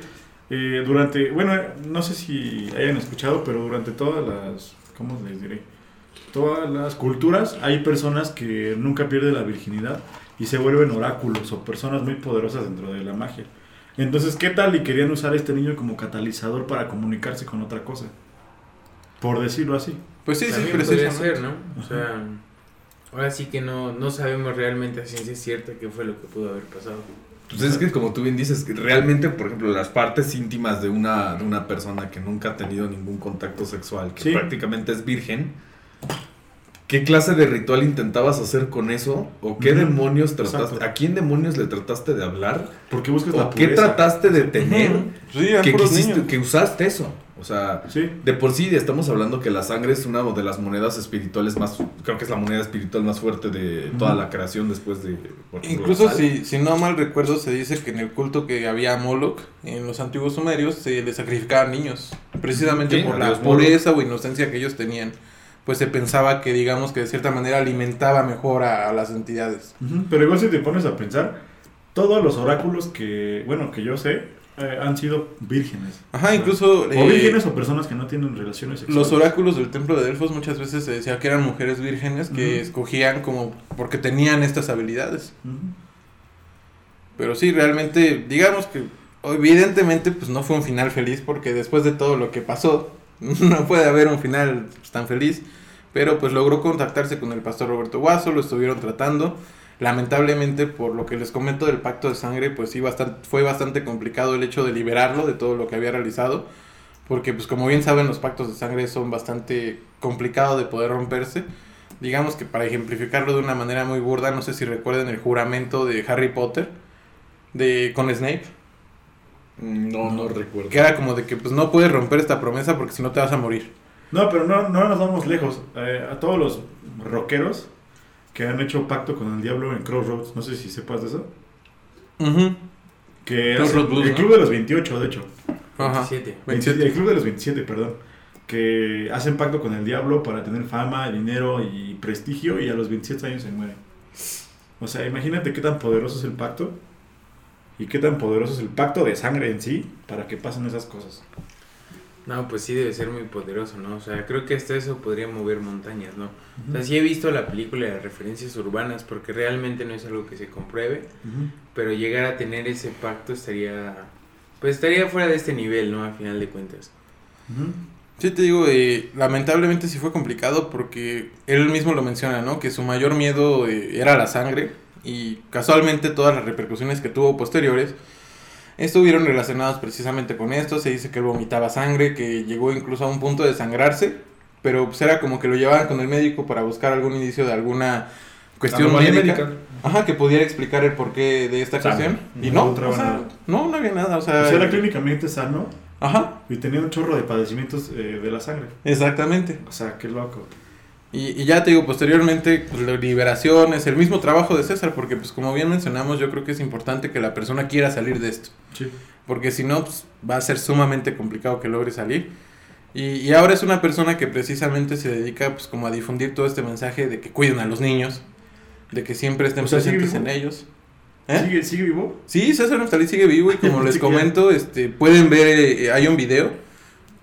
eh, durante, bueno, no sé si hayan escuchado, pero durante todas las, ¿cómo les diré? Todas las culturas hay personas que nunca pierden la virginidad y se vuelven oráculos o personas muy poderosas dentro de la magia. Entonces, ¿qué tal? Y querían usar a este niño como catalizador para comunicarse con otra cosa. Por decirlo así. Pues sí, sí, podría precisamente. ser, ¿no? O sea, ahora sí que no, no sabemos realmente a ciencia cierta qué fue lo que pudo haber pasado. Pues es que como tú bien dices, que realmente, por ejemplo, las partes íntimas de una, de una persona que nunca ha tenido ningún contacto sexual, que Sí. prácticamente es virgen, ¿qué clase de ritual intentabas hacer con eso? ¿O qué demonios trataste? Exacto. ¿A quién demonios le trataste de hablar? Porque buscas la ¿O qué pureza. trataste de tener. Sí, quisiste- que usaste eso? O sea, Sí. de por sí estamos hablando que la sangre es una de las monedas espirituales más, creo que es la moneda espiritual más fuerte de toda la creación después de... Incluso si, si no mal recuerdo, se dice que en el culto que había a Moloch, en los antiguos sumerios, se le sacrificaban niños. Precisamente Sí, por la pureza o inocencia que ellos tenían. Pues se pensaba que, digamos, que de cierta manera alimentaba mejor a, a las entidades. Pero igual si te pones a pensar, todos los oráculos que, bueno, que yo sé, eh, han sido vírgenes. Ajá, incluso O eh, vírgenes o personas que no tienen relaciones sexuales. los oráculos del templo de Delfos muchas veces se decía que eran mujeres vírgenes que escogían como porque tenían estas habilidades. Pero sí, realmente, digamos que evidentemente pues no fue un final feliz porque después de todo lo que pasó, no puede haber un final pues, tan feliz. Pero pues logró contactarse con el pastor Roberto Guaso, lo estuvieron tratando. Lamentablemente, por lo que les comento del pacto de sangre, pues sí, bastante, fue bastante complicado el hecho de liberarlo de todo lo que había realizado. Porque pues como bien saben, los pactos de sangre son bastante complicados de poder romperse. Digamos que para ejemplificarlo de una manera muy burda, no sé si recuerden el juramento de Harry Potter de con Snape, Mm, No, no recuerdo. que era como de que pues no puedes romper esta promesa porque si no te vas a morir. No, pero no, no nos vamos lejos. Eh, a todos los rockeros que han hecho pacto con el diablo en Crossroads, no sé si sepas de eso. Ujú. Que Crossroads Blues, el ¿no? club de los 28, de hecho. Ajá. 27. 27. El club de los 27, perdón. Que hacen pacto con el diablo para tener fama, dinero y prestigio y a los 27 años se mueren. O sea, imagínate qué tan poderoso es el pacto y qué tan poderoso es el pacto de sangre en sí para que pasen esas cosas. No, pues sí debe ser muy poderoso, ¿no? O sea, creo que hasta eso podría mover montañas, ¿no? O sea, sí he visto la película de referencias urbanas porque realmente no es algo que se compruebe, pero llegar a tener ese pacto estaría, pues estaría fuera de este nivel, ¿no? A final de cuentas. Sí, te digo, eh, lamentablemente sí fue complicado porque él mismo lo menciona, ¿no? Que su mayor miedo eh, era la sangre y casualmente todas las repercusiones que tuvo posteriores estuvieron relacionadas precisamente con esto. Se dice que él vomitaba sangre, que llegó incluso a un punto de sangrarse, pero pues era como que lo llevaban con el médico para buscar algún indicio de alguna cuestión médica. médica. Ajá, que pudiera explicar el porqué de esta Sangre. cuestión. Y No o sea, nada. no, no había nada, o sea, era clínicamente sano ajá, y tenía un chorro de padecimientos eh, de la sangre. exactamente. O sea, qué loco. Y, y ya te digo, posteriormente, pues, las liberaciones, el mismo trabajo de César, porque pues como bien mencionamos, yo creo que es importante que la persona quiera salir de esto, Sí. porque si no, pues, va a ser sumamente complicado que logre salir. Y, y ahora es una persona que precisamente se dedica pues como a difundir todo este mensaje de que cuiden a los niños, de que siempre estén O sea, ¿sigue presentes en ellos. ¿Eh? ¿Sigue, ¿Sigue vivo? Sí, César Neftalí sigue vivo y como les comento, este, pueden ver, eh, hay un video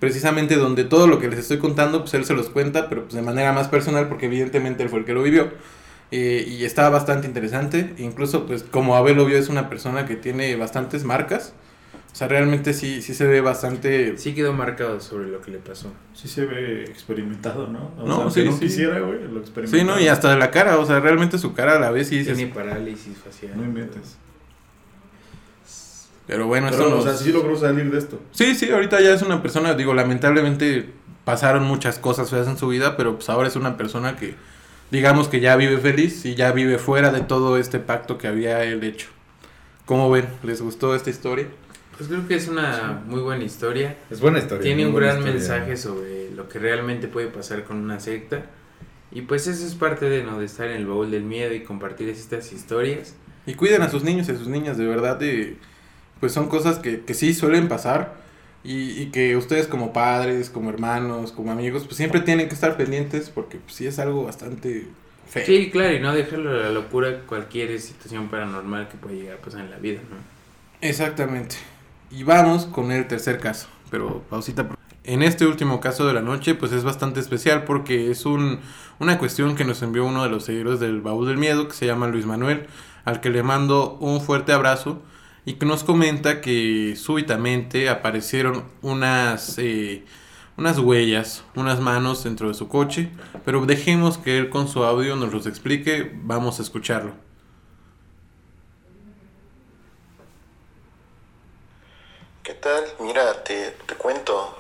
precisamente donde todo lo que les estoy contando, pues él se los cuenta, pero pues de manera más personal, porque evidentemente él fue el que lo vivió. Eh, y está bastante interesante. Incluso, pues, como Abel lo vio, es una persona que tiene bastantes marcas. O sea, realmente sí, sí se ve bastante. Sí quedó marcado sobre lo que le pasó. Sí se ve experimentado, ¿no? O No, sea, sí, no sí. quisiera, güey, lo Sí, experimentado. ¿no? Y hasta de la cara, o sea, realmente su cara a la vez sí. Tiene parálisis facial. No inventes. Pero bueno, esto Pero, nos... o sea, sí logró salir de esto. Sí, sí, ahorita ya es una persona, digo, lamentablemente pasaron muchas cosas feas en su vida, pero pues ahora es una persona que, digamos que ya vive feliz y ya vive fuera de todo este pacto que había él hecho. ¿Cómo ven? ¿Les gustó esta historia? Pues creo que es una muy buena historia. Es buena historia. Tiene un gran historia. mensaje sobre lo que realmente puede pasar con una secta. Y pues eso es parte de, ¿no? de estar en el baúl del miedo y compartir estas historias. Y cuiden a sus niños y a sus niñas, de verdad, de, pues son cosas que, que sí suelen pasar y, y que ustedes como padres, como hermanos, como amigos, pues siempre tienen que estar pendientes porque pues, sí es algo bastante feo. Sí, claro, y no dejarlo a la locura cualquier situación paranormal que pueda llegar a pasar en la vida, ¿no? Exactamente. Y vamos con el tercer caso. Pero pausita. En este último caso de la noche, pues es bastante especial porque es un, una cuestión que nos envió uno de los seguidores del Baúl del Miedo, que se llama Luis Manuel, al que le mando un fuerte abrazo y que nos comenta que súbitamente aparecieron unas, eh, unas huellas, unas manos dentro de su coche, pero dejemos que él con su audio nos los explique, vamos a escucharlo. ¿Qué tal? Mira, te, te cuento.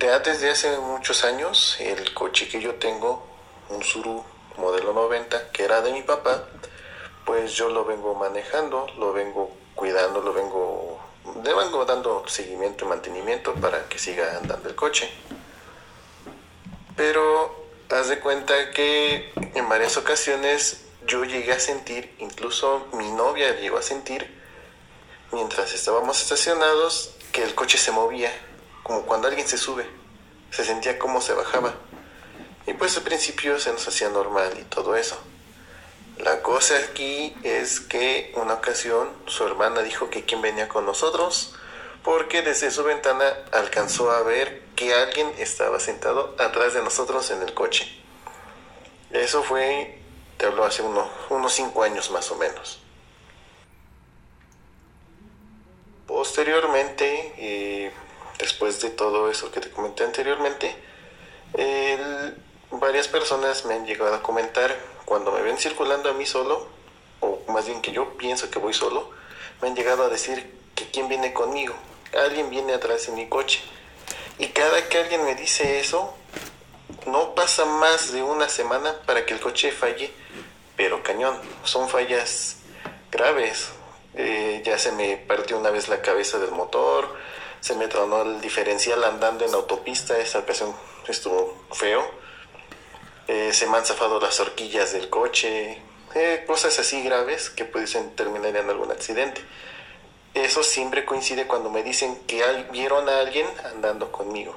Ya desde hace muchos años, el coche que yo tengo, un Suru modelo 90, que era de mi papá, pues yo lo vengo manejando, lo vengo cuidando, lo vengo, le vengo dando seguimiento y mantenimiento para que siga andando el coche. Pero haz de cuenta que en varias ocasiones yo llegué a sentir, incluso mi novia llegó a sentir, mientras estábamos estacionados que el coche se movía, como cuando alguien se sube. Se sentía como se bajaba. Y pues al principio se nos hacía normal y todo eso. La cosa aquí es que una ocasión su hermana dijo que quien venía con nosotros porque desde su ventana alcanzó a ver que alguien estaba sentado atrás de nosotros en el coche. Eso fue, te hablo hace uno- unos cinco años más o menos. Posteriormente, eh, después de todo eso que te comenté anteriormente, varias personas me han llegado a comentar cuando me ven circulando a mí solo, o más bien que yo pienso que voy solo, me han llegado a decir que quién viene conmigo, alguien viene atrás de mi coche. Y cada que alguien me dice eso, no pasa más de una semana para que el coche falle, pero cañón, son fallas graves. Eh, ya se me partió una vez la cabeza del motor, se me tronó el diferencial andando en autopista, esa ocasión estuvo feo. Eh, se me han zafado las horquillas del coche, eh, cosas así graves que pudiesen terminar en algún accidente. Eso siempre coincide cuando me dicen que vieron a alguien andando conmigo.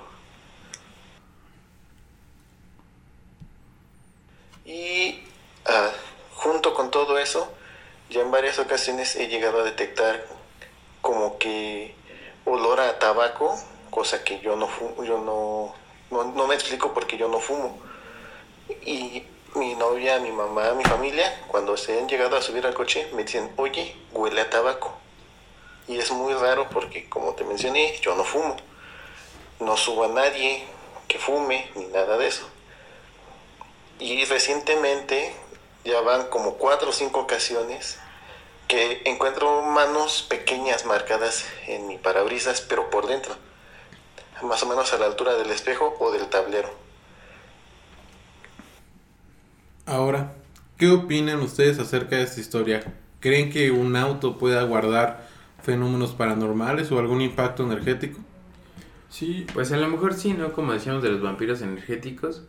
Y ah, junto con todo eso, ya en varias ocasiones he llegado a detectar como que olor a tabaco, cosa que yo no fumo, yo no, no, no me explico porque yo no fumo. Y mi novia, mi mamá, mi familia, cuando se han llegado a subir al coche, me dicen, oye, huele a tabaco. Y es muy raro porque, como te mencioné, yo no fumo. No subo a nadie que fume ni nada de eso. Y recientemente, ya van como cuatro o cinco ocasiones que encuentro manos pequeñas marcadas en mi parabrisas, pero por dentro, más o menos a la altura del espejo o del tablero. Ahora, ¿qué opinan ustedes acerca de esta historia? ¿Creen que un auto pueda guardar fenómenos paranormales o algún impacto energético? Sí, Pues a lo mejor sí, ¿no? Como decíamos de los vampiros energéticos,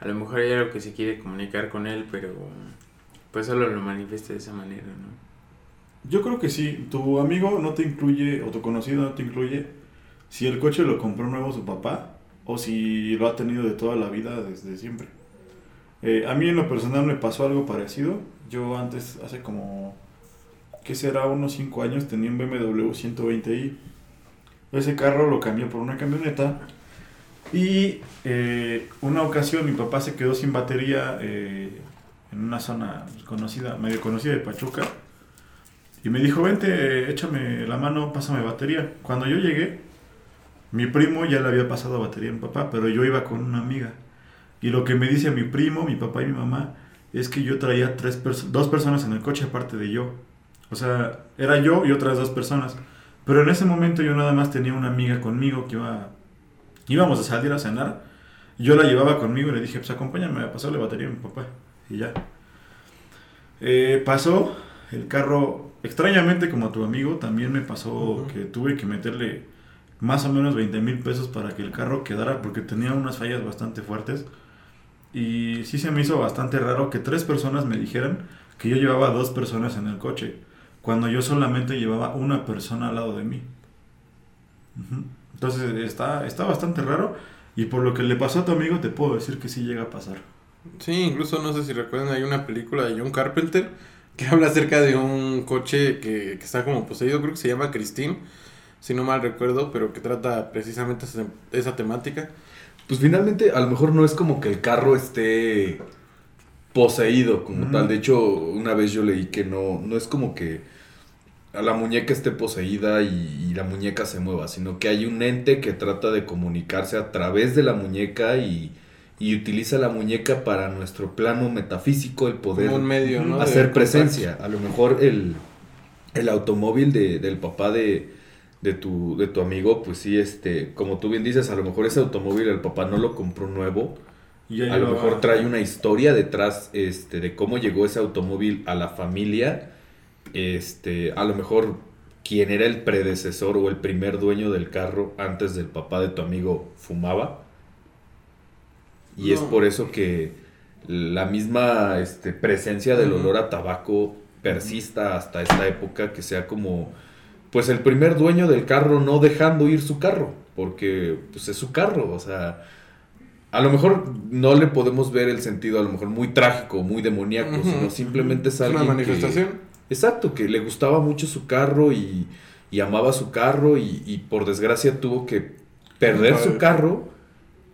a lo mejor hay algo que se quiere comunicar con él, pero pues solo lo manifiesta de esa manera, ¿no? yo creo que sí. Tu amigo no te incluye, o tu conocido no te incluye, si el coche lo compró nuevo su papá, o si lo ha tenido de toda la vida desde siempre. Eh, a mí en lo personal me pasó algo parecido. Yo antes, hace como, ¿qué será? Unos 5 años tenía un BMW 120i. Ese carro lo cambié por una camioneta. Y eh, una ocasión mi papá se quedó sin batería eh, en una zona conocida, medio conocida de Pachuca. Y me dijo, vente, échame la mano, pásame batería. Cuando yo llegué, mi primo ya le había pasado batería a mi papá, pero yo iba con una amiga. Y lo que me dice mi primo, mi papá y mi mamá, es que yo traía tres dos personas en el coche aparte de yo. O sea, era yo y otras dos personas. Pero en ese momento yo nada más tenía una amiga conmigo que iba, íbamos a salir a cenar. Yo la llevaba conmigo y le dije, pues acompáñame a pasarle batería a mi papá. Y ya. Eh, pasó el carro, extrañamente como a tu amigo, también me pasó que tuve que meterle más o menos 20 mil pesos para que el carro quedara porque tenía unas fallas bastante fuertes. Y sí se me hizo bastante raro que tres personas me dijeran que yo llevaba dos personas en el coche, cuando yo solamente llevaba una persona al lado de mí. Entonces está, está bastante raro y por lo que le pasó a tu amigo te puedo decir que sí llega a pasar. Sí, incluso no sé si recuerdan, hay una película de John Carpenter que habla acerca de un coche que, que está como poseído, creo que se llama Christine, si no mal recuerdo, pero que trata precisamente esa, esa temática. Pues finalmente a lo mejor no es como que el carro esté poseído como tal. De hecho, una vez yo leí que no, no es como que la muñeca esté poseída y, la muñeca se mueva, sino que hay un ente que trata de comunicarse a través de la muñeca y, utiliza la muñeca para nuestro plano metafísico, el poder medio, hacer presencia. A lo mejor el, el automóvil de, del papá de, de tu, de tu amigo, pues sí, este, como tú bien dices, a lo mejor ese automóvil el papá no lo compró nuevo. Y a lo mejor trae una historia detrás este, de cómo llegó ese automóvil a la familia. Este, a lo mejor quien era el predecesor o el primer dueño del carro antes del papá de tu amigo fumaba. Y es por eso que la misma este, presencia del olor a tabaco persista hasta esta época, que sea como pues el primer dueño del carro no dejando ir su carro, porque pues es su carro, o sea, a lo mejor no le podemos ver el sentido a lo mejor muy trágico, muy demoníaco, sino simplemente es alguien una manifestación. exacto, que le gustaba mucho su carro y, y amaba su carro y, y, por desgracia tuvo que perder su carro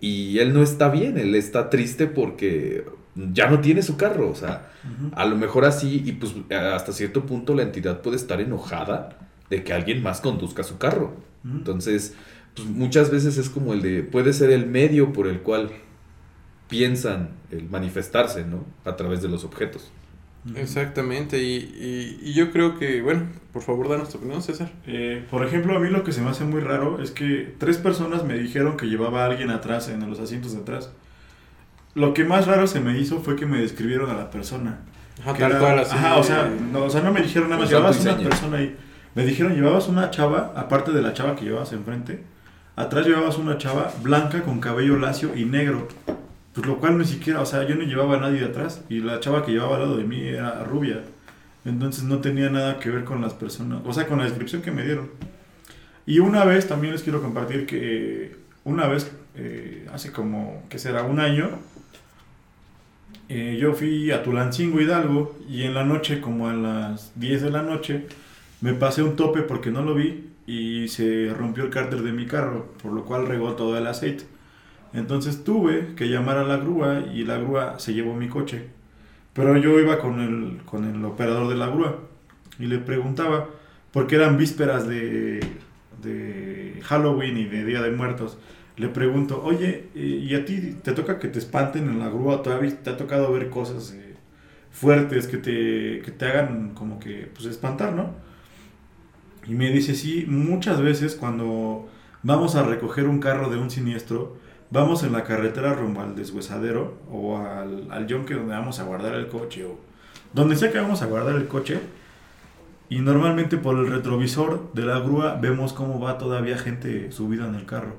y él no está bien, él está triste porque ya no tiene su carro, o sea, a lo mejor así y pues hasta cierto punto la entidad puede estar enojada de que alguien más conduzca su carro. Entonces, pues muchas veces es como el de, puede ser el medio por el cual piensan el manifestarse, ¿no? A través de los objetos. Exactamente, y, yo creo que, bueno, por favor, danos tu opinión, César. Eh, por ejemplo, a mí lo que se me hace muy raro es que tres personas me dijeron que llevaba a alguien atrás, en los asientos de atrás. Lo que más raro se me hizo fue que me describieron a la persona. Ajá, tal cual, así. Ajá, o sea, no, o sea, no me dijeron nada más, llevabas una persona ahí. Me dijeron, llevabas una chava, aparte de la chava que llevabas enfrente, atrás llevabas una chava blanca con cabello lacio y negro. Pues lo cual ni siquiera, o sea, yo no llevaba a nadie atrás y la chava que llevaba al lado de mí era rubia. Entonces no tenía nada que ver con las personas, o sea, con la descripción que me dieron. Y una vez también les quiero compartir que una vez, eh, hace como, que será un año, eh, yo fui a Tulancingo Hidalgo y en la noche, como a las 10 de la noche, me pasé un tope porque no lo vi y se rompió el cárter de mi carro, por lo cual regó todo el aceite. Entonces tuve que llamar a la grúa y la grúa se llevó mi coche. Pero yo iba con el, con el operador de la grúa y le preguntaba, porque eran vísperas de, de Halloween y de Día de Muertos. Le pregunto, oye, ¿y a ti te toca que te espanten en la grúa? ¿Todavía te ha tocado ver cosas eh, fuertes que te, que te hagan como que pues, espantar, no? Y me dice, sí, muchas veces cuando vamos a recoger un carro de un siniestro, vamos en la carretera rumbo al deshuesadero o al, al yonque donde vamos a guardar el coche o donde sea que vamos a guardar el coche. Y normalmente por el retrovisor de la grúa vemos cómo va todavía gente subida en el carro.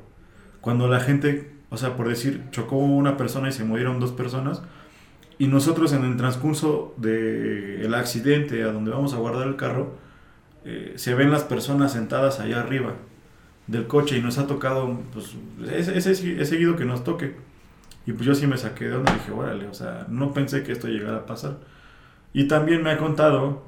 Cuando la gente, o sea, por decir, chocó una persona y se murieron dos personas, y nosotros en el transcurso del el accidente a donde vamos a guardar el carro, eh, se ven las personas sentadas allá arriba del coche y nos ha tocado, pues, ese seguido que nos toque. Y pues yo sí me saqué de onda y dije, órale, o sea, no pensé que esto llegara a pasar. Y también me ha contado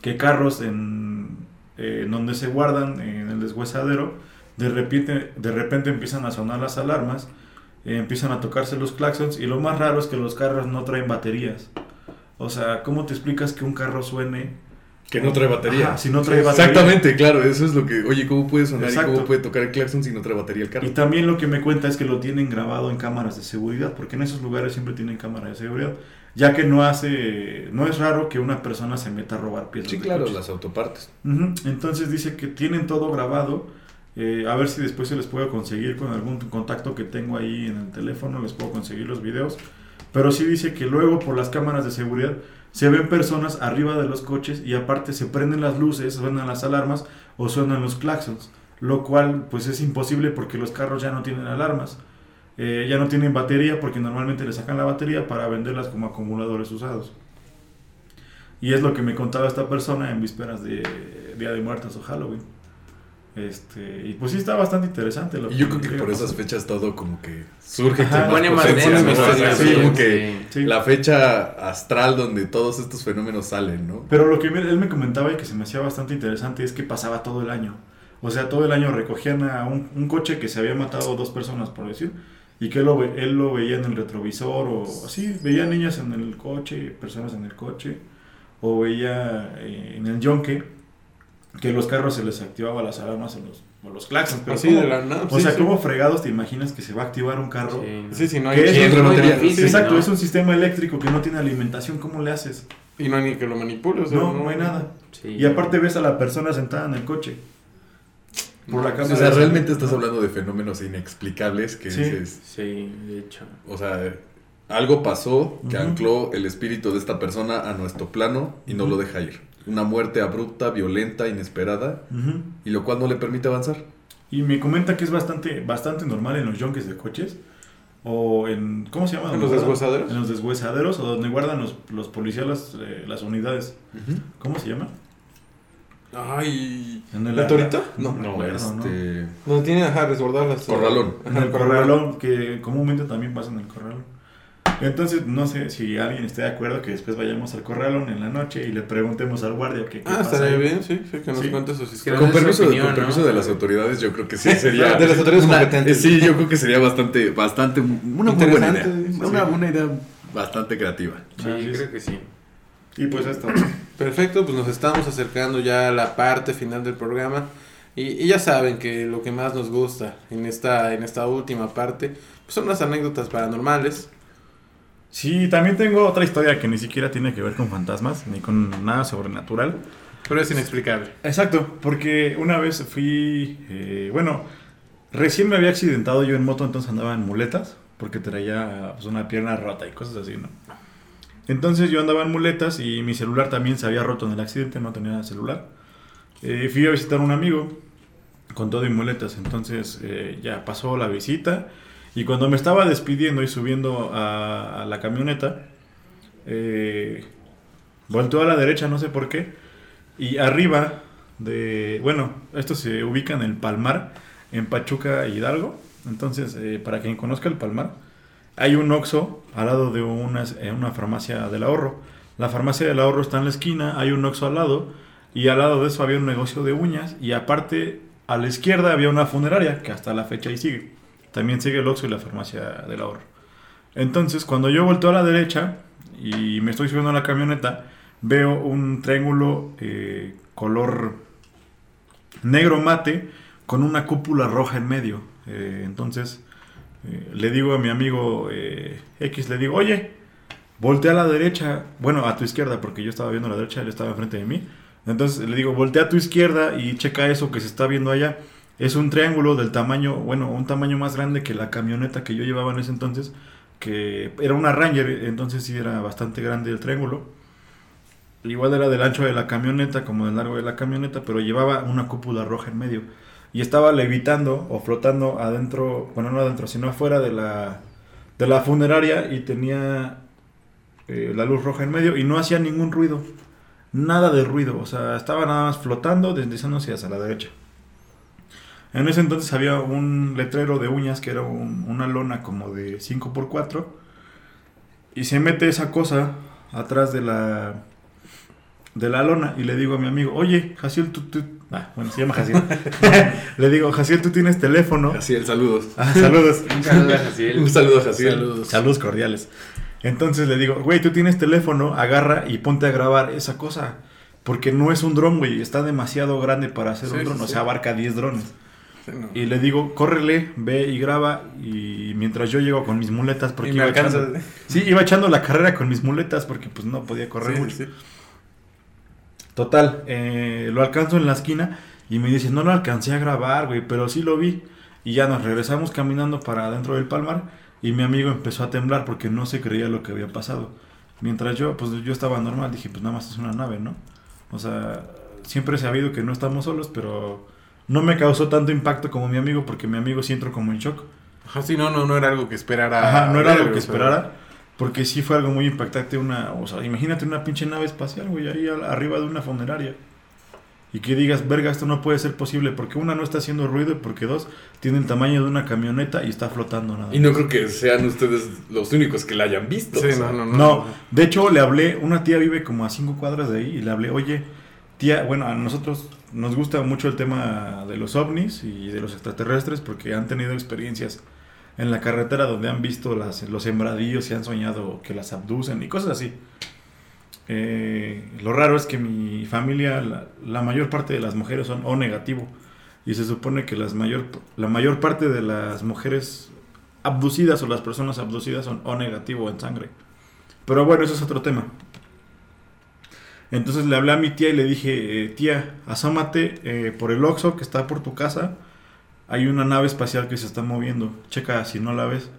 que carros en, donde se guardan en el deshuesadero, de repente, de repente empiezan a sonar las alarmas, eh, empiezan a tocarse los claxons y lo más raro es que los carros no traen baterías. O sea, ¿cómo te explicas que un carro suene Que no trae batería. Ajá, si no trae batería. Exactamente, claro, eso es lo que, oye, ¿cómo puede sonar Exacto. y cómo puede tocar el claxon si no trae batería el carro? Y también lo que me cuenta es que lo tienen grabado en cámaras de seguridad, porque en esos lugares siempre tienen cámaras de seguridad, ya que no hace, no es raro que una persona se meta a robar piezas. Sí, de claro, coches. las autopartes. Entonces dice que tienen todo grabado. eh, a ver si después se les puede conseguir con algún contacto que tengo ahí en el teléfono, les puedo conseguir los videos. Pero sí dice que luego por las cámaras de seguridad se ven personas arriba de los coches y aparte se prenden las luces, suenan las alarmas o suenan los claxons. Lo cual pues es imposible porque los carros ya no tienen alarmas. Eh, ya no tienen batería porque normalmente le sacan la batería para venderlas como acumuladores usados. Y es lo que me contaba esta persona en vísperas de Día de Muertos o Halloween. Este, y pues sí está bastante interesante. Lo Y yo creo que por esas fechas todo como que surge Ajá. con Pone más la fecha astral donde todos estos fenómenos salen, ¿no? Pero lo que él me comentaba y que se me hacía bastante interesante es que pasaba todo el año. O sea, todo el año recogían a un, un coche que se había matado dos personas, por decir, y que él lo, ve- él lo veía en el retrovisor o así, veía niñas en el coche, personas en el coche, o veía eh, en el yonque que los carros se les activaba las alarmas o los, o los claxons. Pero Así ¿cómo- de la nada. o sí, sea, sí. ¿cómo fregados te imaginas que se va a activar un carro? Sí. Sí, sí, no Que hay es batería. difícil, Exacto, ¿no? es un sistema eléctrico que no tiene alimentación, ¿cómo le haces? Y no hay ni que lo manipule. o sea, No, no hay nada. Sí. Y aparte ves a la persona sentada en el coche. Por la No, cámara O sea, realmente estás hablando de fenómenos inexplicables que Sí. dices, Sí, de hecho. o sea, algo pasó que ancló el espíritu de esta persona a nuestro plano y no lo deja ir. Una muerte abrupta, violenta, inesperada, y lo cual no le permite avanzar. Y me comenta que es bastante, bastante normal en los yonkes de coches. O en. ¿Cómo se llama? ¿En ¿Donde los guardan? deshuesaderos? En los deshuesaderos o donde guardan los, los policías las, eh, las unidades. ¿Cómo se llama? Ay. ¿En ¿La torita? No, No. ¿no? este... No tiene, ajá, resguardadas. Corralón. En el corralón, que comúnmente también pasa en el corralón. Entonces, no sé si alguien esté de acuerdo que después vayamos al corralón en la noche y le preguntemos al guardia que qué Ah, pasa estaría ahí. bien, sí, sí, que nos Sí. cuente sus Que historias. Con permiso, de, opinión, con permiso ¿no? de las autoridades, yo creo que sí sería. De las autoridades una- competentes. Sí, yo creo que sería bastante, bastante, una muy buena idea. Sí, Una sí. buena idea bastante creativa. Sí, Así es. creo que sí. Y pues esto. Perfecto, pues nos estamos acercando ya a la parte final del programa. Y, y ya saben que lo que más nos gusta en esta, en esta última parte pues son las anécdotas paranormales. Sí, también tengo otra historia que ni siquiera tiene que ver con fantasmas ni con nada sobrenatural. Pero es inexplicable. Exacto, porque una vez fui, eh, bueno, recién me había accidentado yo en moto, entonces andaba en muletas, porque traía pues, una pierna rota y cosas así, ¿no? Entonces yo andaba en muletas y mi celular también se había roto en el accidente, no tenía celular. Eh, fui a visitar a un amigo con todo y muletas, entonces eh, ya pasó la visita y cuando me estaba despidiendo y subiendo a, la camioneta, eh, volteó a la derecha, no sé por qué, y arriba de, bueno, esto se ubica en el Palmar, en Pachuca, Hidalgo. Entonces, eh, para quien conozca el Palmar, hay un Oxxo al lado de una, eh, una farmacia del ahorro. La farmacia del ahorro está en la esquina, hay un Oxxo al lado, y al lado de eso había un negocio de uñas, y aparte, a la izquierda había una funeraria, que hasta la fecha ahí sigue. También sigue el Oxxo y la farmacia del ahorro. Entonces, cuando yo volteo a la derecha y me estoy subiendo a la camioneta, veo un triángulo eh, color negro mate con una cúpula roja en medio. Eh, entonces, eh, le digo a mi amigo X, le digo, oye, voltea a la derecha, bueno, a tu izquierda, porque yo estaba viendo a la derecha, él estaba enfrente de mí. Entonces le digo, voltea a tu izquierda y checa eso que se está viendo allá. Es un triángulo del tamaño, bueno, un tamaño más grande que la camioneta que yo llevaba en ese entonces, que era una Ranger, entonces sí era bastante grande el triángulo. Igual era del ancho de la camioneta como del largo de la camioneta, pero llevaba una cúpula roja en medio. Y estaba levitando o flotando adentro, bueno, no adentro, sino afuera de la, de la funeraria y tenía eh, la luz roja en medio y no hacía ningún ruido. Nada de ruido, o sea, estaba nada más flotando, deslizándose hacia la derecha. En ese entonces había un letrero de uñas que era un- una lona como de 5x4 y se mete esa cosa atrás de la de la lona y le digo a mi amigo, oye, Jaciel, ¿tú, tú, Ah, bueno, se llama Jaciel. le digo, Jaciel, tú tienes teléfono. Jaciel, saludos. Ah, saludos. Un saludo a Jaciel. Un saludo a Jaciel. Saludos. Saludos cordiales. Entonces le digo, güey, tú tienes teléfono, agarra y ponte a grabar esa cosa. Porque no es un dron, güey. Está demasiado grande para hacer Sí, un dron. sí, o sea, abarca 10 drones. No. Y le digo, córrele, ve y graba. Y mientras yo llego con mis muletas, porque Y me iba alcanza. echando, sí, iba echando la carrera con mis muletas porque pues no podía correr Sí, mucho. sí. Total, eh, lo alcanzo en la esquina y me dice, no lo alcancé a grabar, güey, pero sí lo vi. Y ya nos regresamos caminando para adentro del palmar y mi amigo empezó a temblar porque no se creía lo que había pasado. Mientras yo, pues yo estaba normal, dije, pues nada más es una nave, ¿no? O sea, siempre he sabido que no estamos solos, pero no me causó tanto impacto como mi amigo porque mi amigo sí entró como en shock. Ajá, sí, no, no, no era algo que esperara. Ajá, no era lo que esperara. Porque sí fue algo muy impactante una... O sea, imagínate una pinche nave espacial, güey, ahí arriba de una funeraria. Y que digas, verga, esto no puede ser posible. Porque una, no está haciendo ruido. Y porque dos, tiene el tamaño de una camioneta y está flotando nada. Y no creo que sean ustedes los únicos que la hayan visto. Sí, o sea. no, no, no. No, de hecho le hablé, una tía vive como a cinco cuadras de ahí y le hablé, oye, tía, bueno, a nosotros nos gusta mucho el tema de los ovnis y de los extraterrestres porque han tenido experiencias en la carretera donde han visto los sembradíos y han soñado que las abducen y cosas así. Eh, lo raro es que mi familia, la, la mayor parte de las mujeres son O negativo y se supone que las mayor, la mayor parte de las mujeres abducidas o las personas abducidas son O negativo en sangre. Pero bueno, eso es otro tema. Entonces le hablé a mi tía y le dije, eh, tía, asómate eh, por el Oxxo que está por tu casa. Hay una nave espacial que se está moviendo. Checa si no la ves.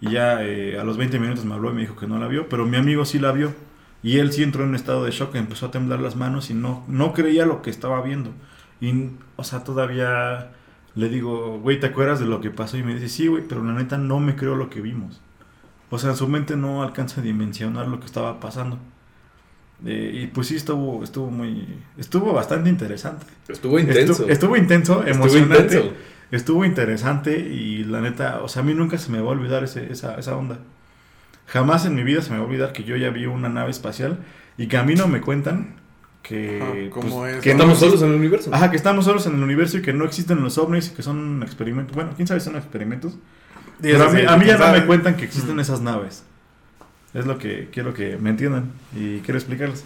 Y ya eh, a los 20 minutos me habló y me dijo que no la vio. Pero mi amigo sí la vio. Y él sí entró en un estado de shock. Empezó a temblar las manos y no, no creía lo que estaba viendo. Y, o sea, todavía le digo, güey, ¿te acuerdas de lo que pasó? Y me dice, sí, güey, pero la neta no me creo lo que vimos. O sea, su mente no alcanza a dimensionar lo que estaba pasando. Eh, y pues sí, estuvo, estuvo muy. Estuvo bastante interesante. Estuvo intenso. Estuvo, estuvo intenso, Estuvo emocionante. intenso. Estuvo interesante y la neta, o sea, a mí nunca se me va a olvidar ese- esa, esa onda. Jamás en mi vida se me va a olvidar que yo ya vi una nave espacial y que a mí no me cuentan que. Ajá, ¿cómo es? que Estamos solos en el universo. Ajá, que estamos solos en el universo y que no existen los ovnis y que son experimentos. Bueno, quién sabe si son experimentos. Pero a mí, a mí ya no me cuentan que existen esas naves. Es lo que quiero que me entiendan y quiero explicarles.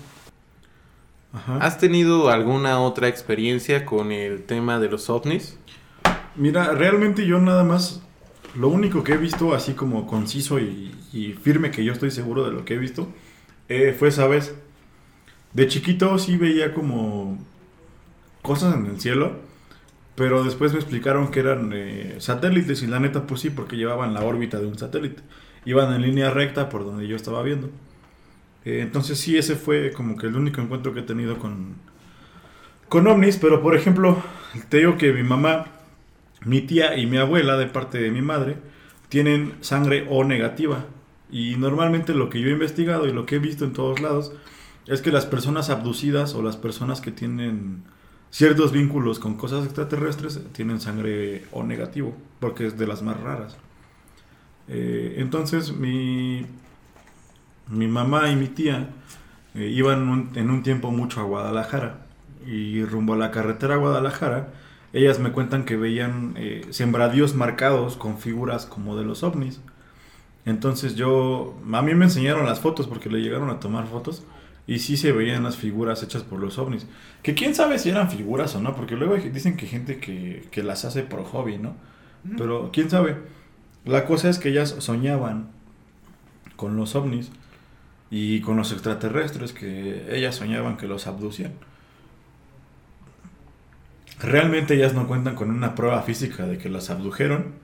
Ajá. ¿Has tenido alguna otra experiencia con el tema de los ovnis? Mira, realmente yo nada más, lo único que he visto así como conciso y, y firme que yo estoy seguro de lo que he visto, eh, fue esa vez. De chiquito sí veía como cosas en el cielo, pero después me explicaron que eran eh, satélites y la neta pues sí, porque llevaban la órbita de un satélite. Iban en línea recta por donde yo estaba viendo. Eh, entonces sí, ese fue como que el único encuentro que he tenido con, con ovnis, pero por ejemplo, te digo que mi mamá mi tía y mi abuela, de parte de mi madre, tienen sangre O negativa. Y normalmente lo que yo he investigado y lo que he visto en todos lados es que las personas abducidas o las personas que tienen ciertos vínculos con cosas extraterrestres tienen sangre O negativo, porque es de las más raras. Eh, entonces mi, mi mamá y mi tía eh, iban un- en un tiempo mucho a Guadalajara y rumbo a la carretera a Guadalajara ellas me cuentan que veían eh, sembradíos marcados con figuras como de los ovnis. Entonces yo, a mí me enseñaron las fotos porque le llegaron a tomar fotos y sí se veían las figuras hechas por los ovnis. Que quién sabe si eran figuras o no, porque luego dicen que gente que, que las hace por hobby, ¿no? Pero quién sabe. La cosa es que ellas soñaban con los ovnis y con los extraterrestres, que ellas soñaban que los abducían. Realmente ellas no cuentan con una prueba física de que las abdujeron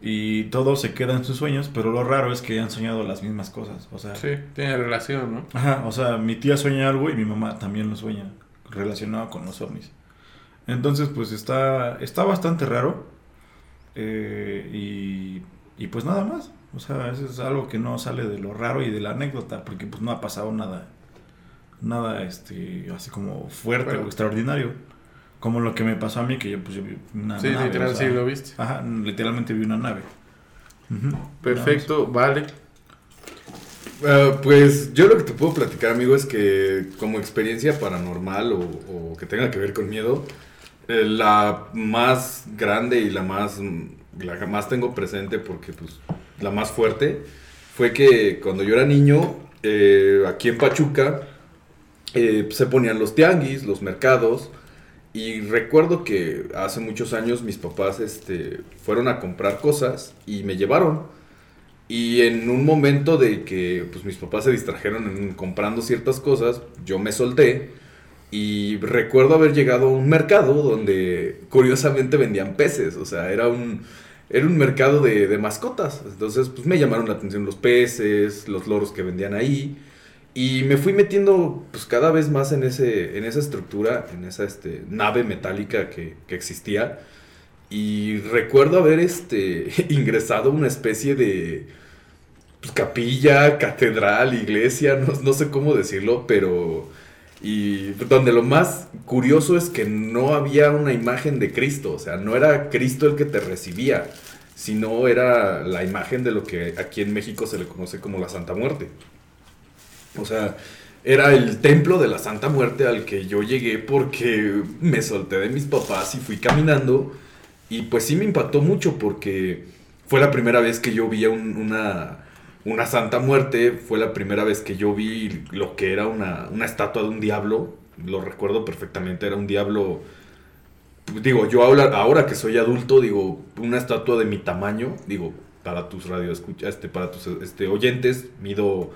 y todo se queda en sus sueños, pero lo raro es que han soñado las mismas cosas. O sea, Sí, tiene relación, ¿no? Ajá, o sea, mi tía sueña algo y mi mamá también lo sueña relacionado con los ovnis. Entonces, pues está, está bastante raro. eh, y, y pues nada más. O sea, eso es algo que no sale de lo raro y de la anécdota, porque pues no ha pasado nada, nada este, así como fuerte Bueno. o extraordinario. Como lo que me pasó a mí, que yo pues yo vi una Sí, nave. literal, o sea, sí lo viste. Ajá, literalmente vi una nave. Perfecto, vale. Ah, pues yo lo que te puedo platicar, amigo, es que como experiencia paranormal o, o que tenga que ver con miedo, Eh, la más grande y la más, la que más tengo presente porque pues la más fuerte fue que cuando yo era niño, eh, aquí en Pachuca, eh, se ponían los tianguis, los mercados, y recuerdo que hace muchos años mis papás este, fueron a comprar cosas y me llevaron. Y en un momento de que pues, mis papás se distrajeron comprando ciertas cosas, yo me solté. Y recuerdo haber llegado a un mercado donde curiosamente vendían peces. O sea, era un, era un mercado de, de mascotas. Entonces, pues me llamaron la atención los peces, los loros que vendían ahí. Y me fui metiendo pues cada vez más en, ese, en esa estructura, en esa este, nave metálica que, que existía. Y recuerdo haber este, ingresado una especie de capilla, catedral, iglesia, no, no sé cómo decirlo, pero... Y donde lo más curioso es que no había una imagen de Cristo, o sea, no era Cristo el que te recibía, sino era la imagen de lo que aquí en México se le conoce como la Santa Muerte. O sea, era el templo de la Santa Muerte al que yo llegué porque me solté de mis papás y fui caminando. Y pues sí me impactó mucho porque fue la primera vez que yo vi un- una, una Santa Muerte, fue la primera vez que yo vi lo que era una, una estatua de un diablo. Lo recuerdo perfectamente, era un diablo... Digo, yo ahora, ahora que soy adulto, digo, una estatua de mi tamaño, digo, para tus radio este, para tus este, oyentes, mido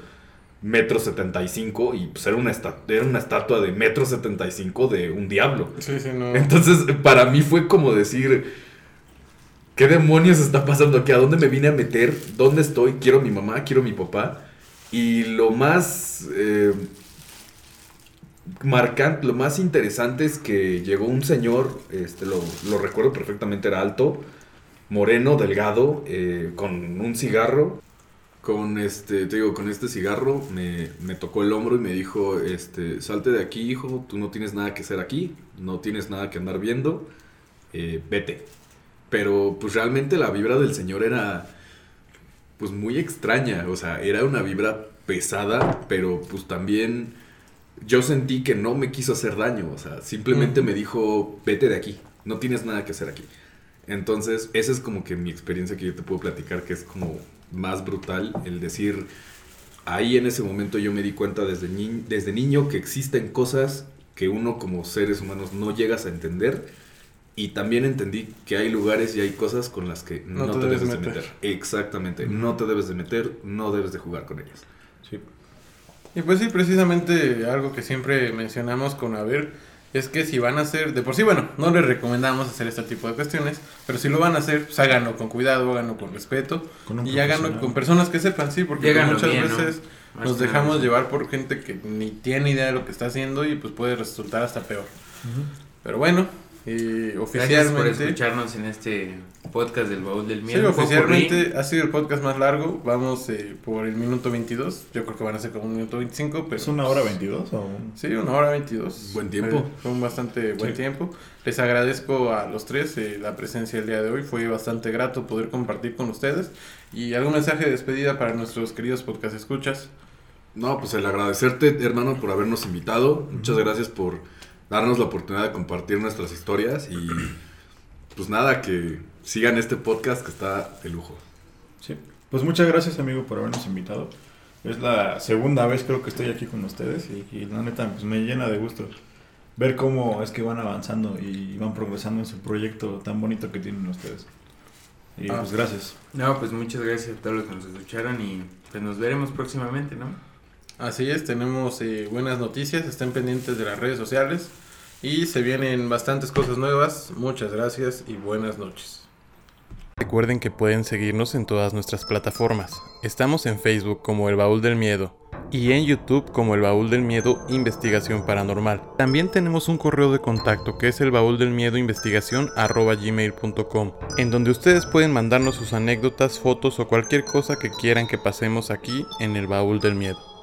metro setenta y cinco y pues era una, era una estatua de metro setenta y cinco de un diablo. Sí, sí, no. Entonces, para mí fue como decir, ¿qué demonios está pasando aquí? ¿A dónde me vine a meter? ¿Dónde estoy? Quiero mi mamá, quiero mi papá. Y lo más eh, marcante, lo más interesante es que llegó un señor, este, lo, recuerdo perfectamente, era alto, moreno, delgado, eh, con un cigarro. Con este, te digo, con este cigarro me, me tocó el hombro y me dijo, este, salte de aquí, hijo, tú no tienes nada que hacer aquí, no tienes nada que andar viendo, eh, vete. Pero pues realmente la vibra del señor era pues muy extraña, o sea, era una vibra pesada, pero pues también yo sentí que no me quiso hacer daño, o sea, simplemente me dijo, vete de aquí, no tienes nada que hacer aquí. Entonces, esa es como que mi experiencia que yo te puedo platicar, que es como más brutal, el decir, ahí en ese momento yo me di cuenta desde, ni- desde niño que existen cosas que uno como seres humanos no llegas a entender. Y también entendí que hay lugares y hay cosas con las que no, te, debes, de meter. Exactamente, no te debes de meter, no debes de jugar con ellas. Sí. Y pues sí, precisamente algo que siempre mencionamos con Aver es que si van a hacer, de por sí, bueno, no les recomendamos hacer este tipo de cuestiones, pero si lo van a hacer, pues háganlo con cuidado, háganlo con respeto Con y háganlo con personas que sepan, sí, porque muchas bien, ¿no? veces Más nos dejamos llevar por gente que ni tiene idea de lo que está haciendo y pues puede resultar hasta peor. Pero bueno, y Gracias por oficialmente... escucharnos en este podcast del baúl del Sí, miedo. oficialmente ha sido el podcast más largo. Vamos eh, por el minuto 22. Yo creo que van a ser como un minuto 25, pero... ¿Es una hora 22 o un- Sí, una hora 22. Buen tiempo. Eh, Fue un bastante buen Sí. tiempo. Les agradezco a los tres eh, la presencia el día de hoy. Fue bastante grato poder compartir con ustedes. ¿Y algún mensaje de despedida para nuestros queridos podcast escuchas? No, pues el agradecerte, hermano, por habernos invitado. Muchas gracias por darnos la oportunidad de compartir nuestras historias y pues nada, que sigan este podcast que está de lujo. Sí. Pues muchas gracias, amigo, por habernos invitado. Es la segunda vez creo que estoy aquí con ustedes y, y la neta pues me llena de gusto ver cómo es que van avanzando y van progresando en su proyecto tan bonito que tienen ustedes. Y Ah. pues gracias. No, pues muchas gracias a todos los que nos escucharon y pues nos veremos próximamente, ¿no? Así es, tenemos eh, buenas noticias. Estén pendientes de las redes sociales. Y se vienen bastantes cosas nuevas. Muchas gracias y buenas noches. Recuerden que pueden seguirnos en todas nuestras plataformas. Estamos en Facebook como El Baúl del Miedo y en YouTube como El Baúl del Miedo Investigación Paranormal. También tenemos un correo de contacto que es el baúl del miedo investigación gmail.com en donde ustedes pueden mandarnos sus anécdotas, fotos o cualquier cosa que quieran que pasemos aquí en El Baúl del Miedo.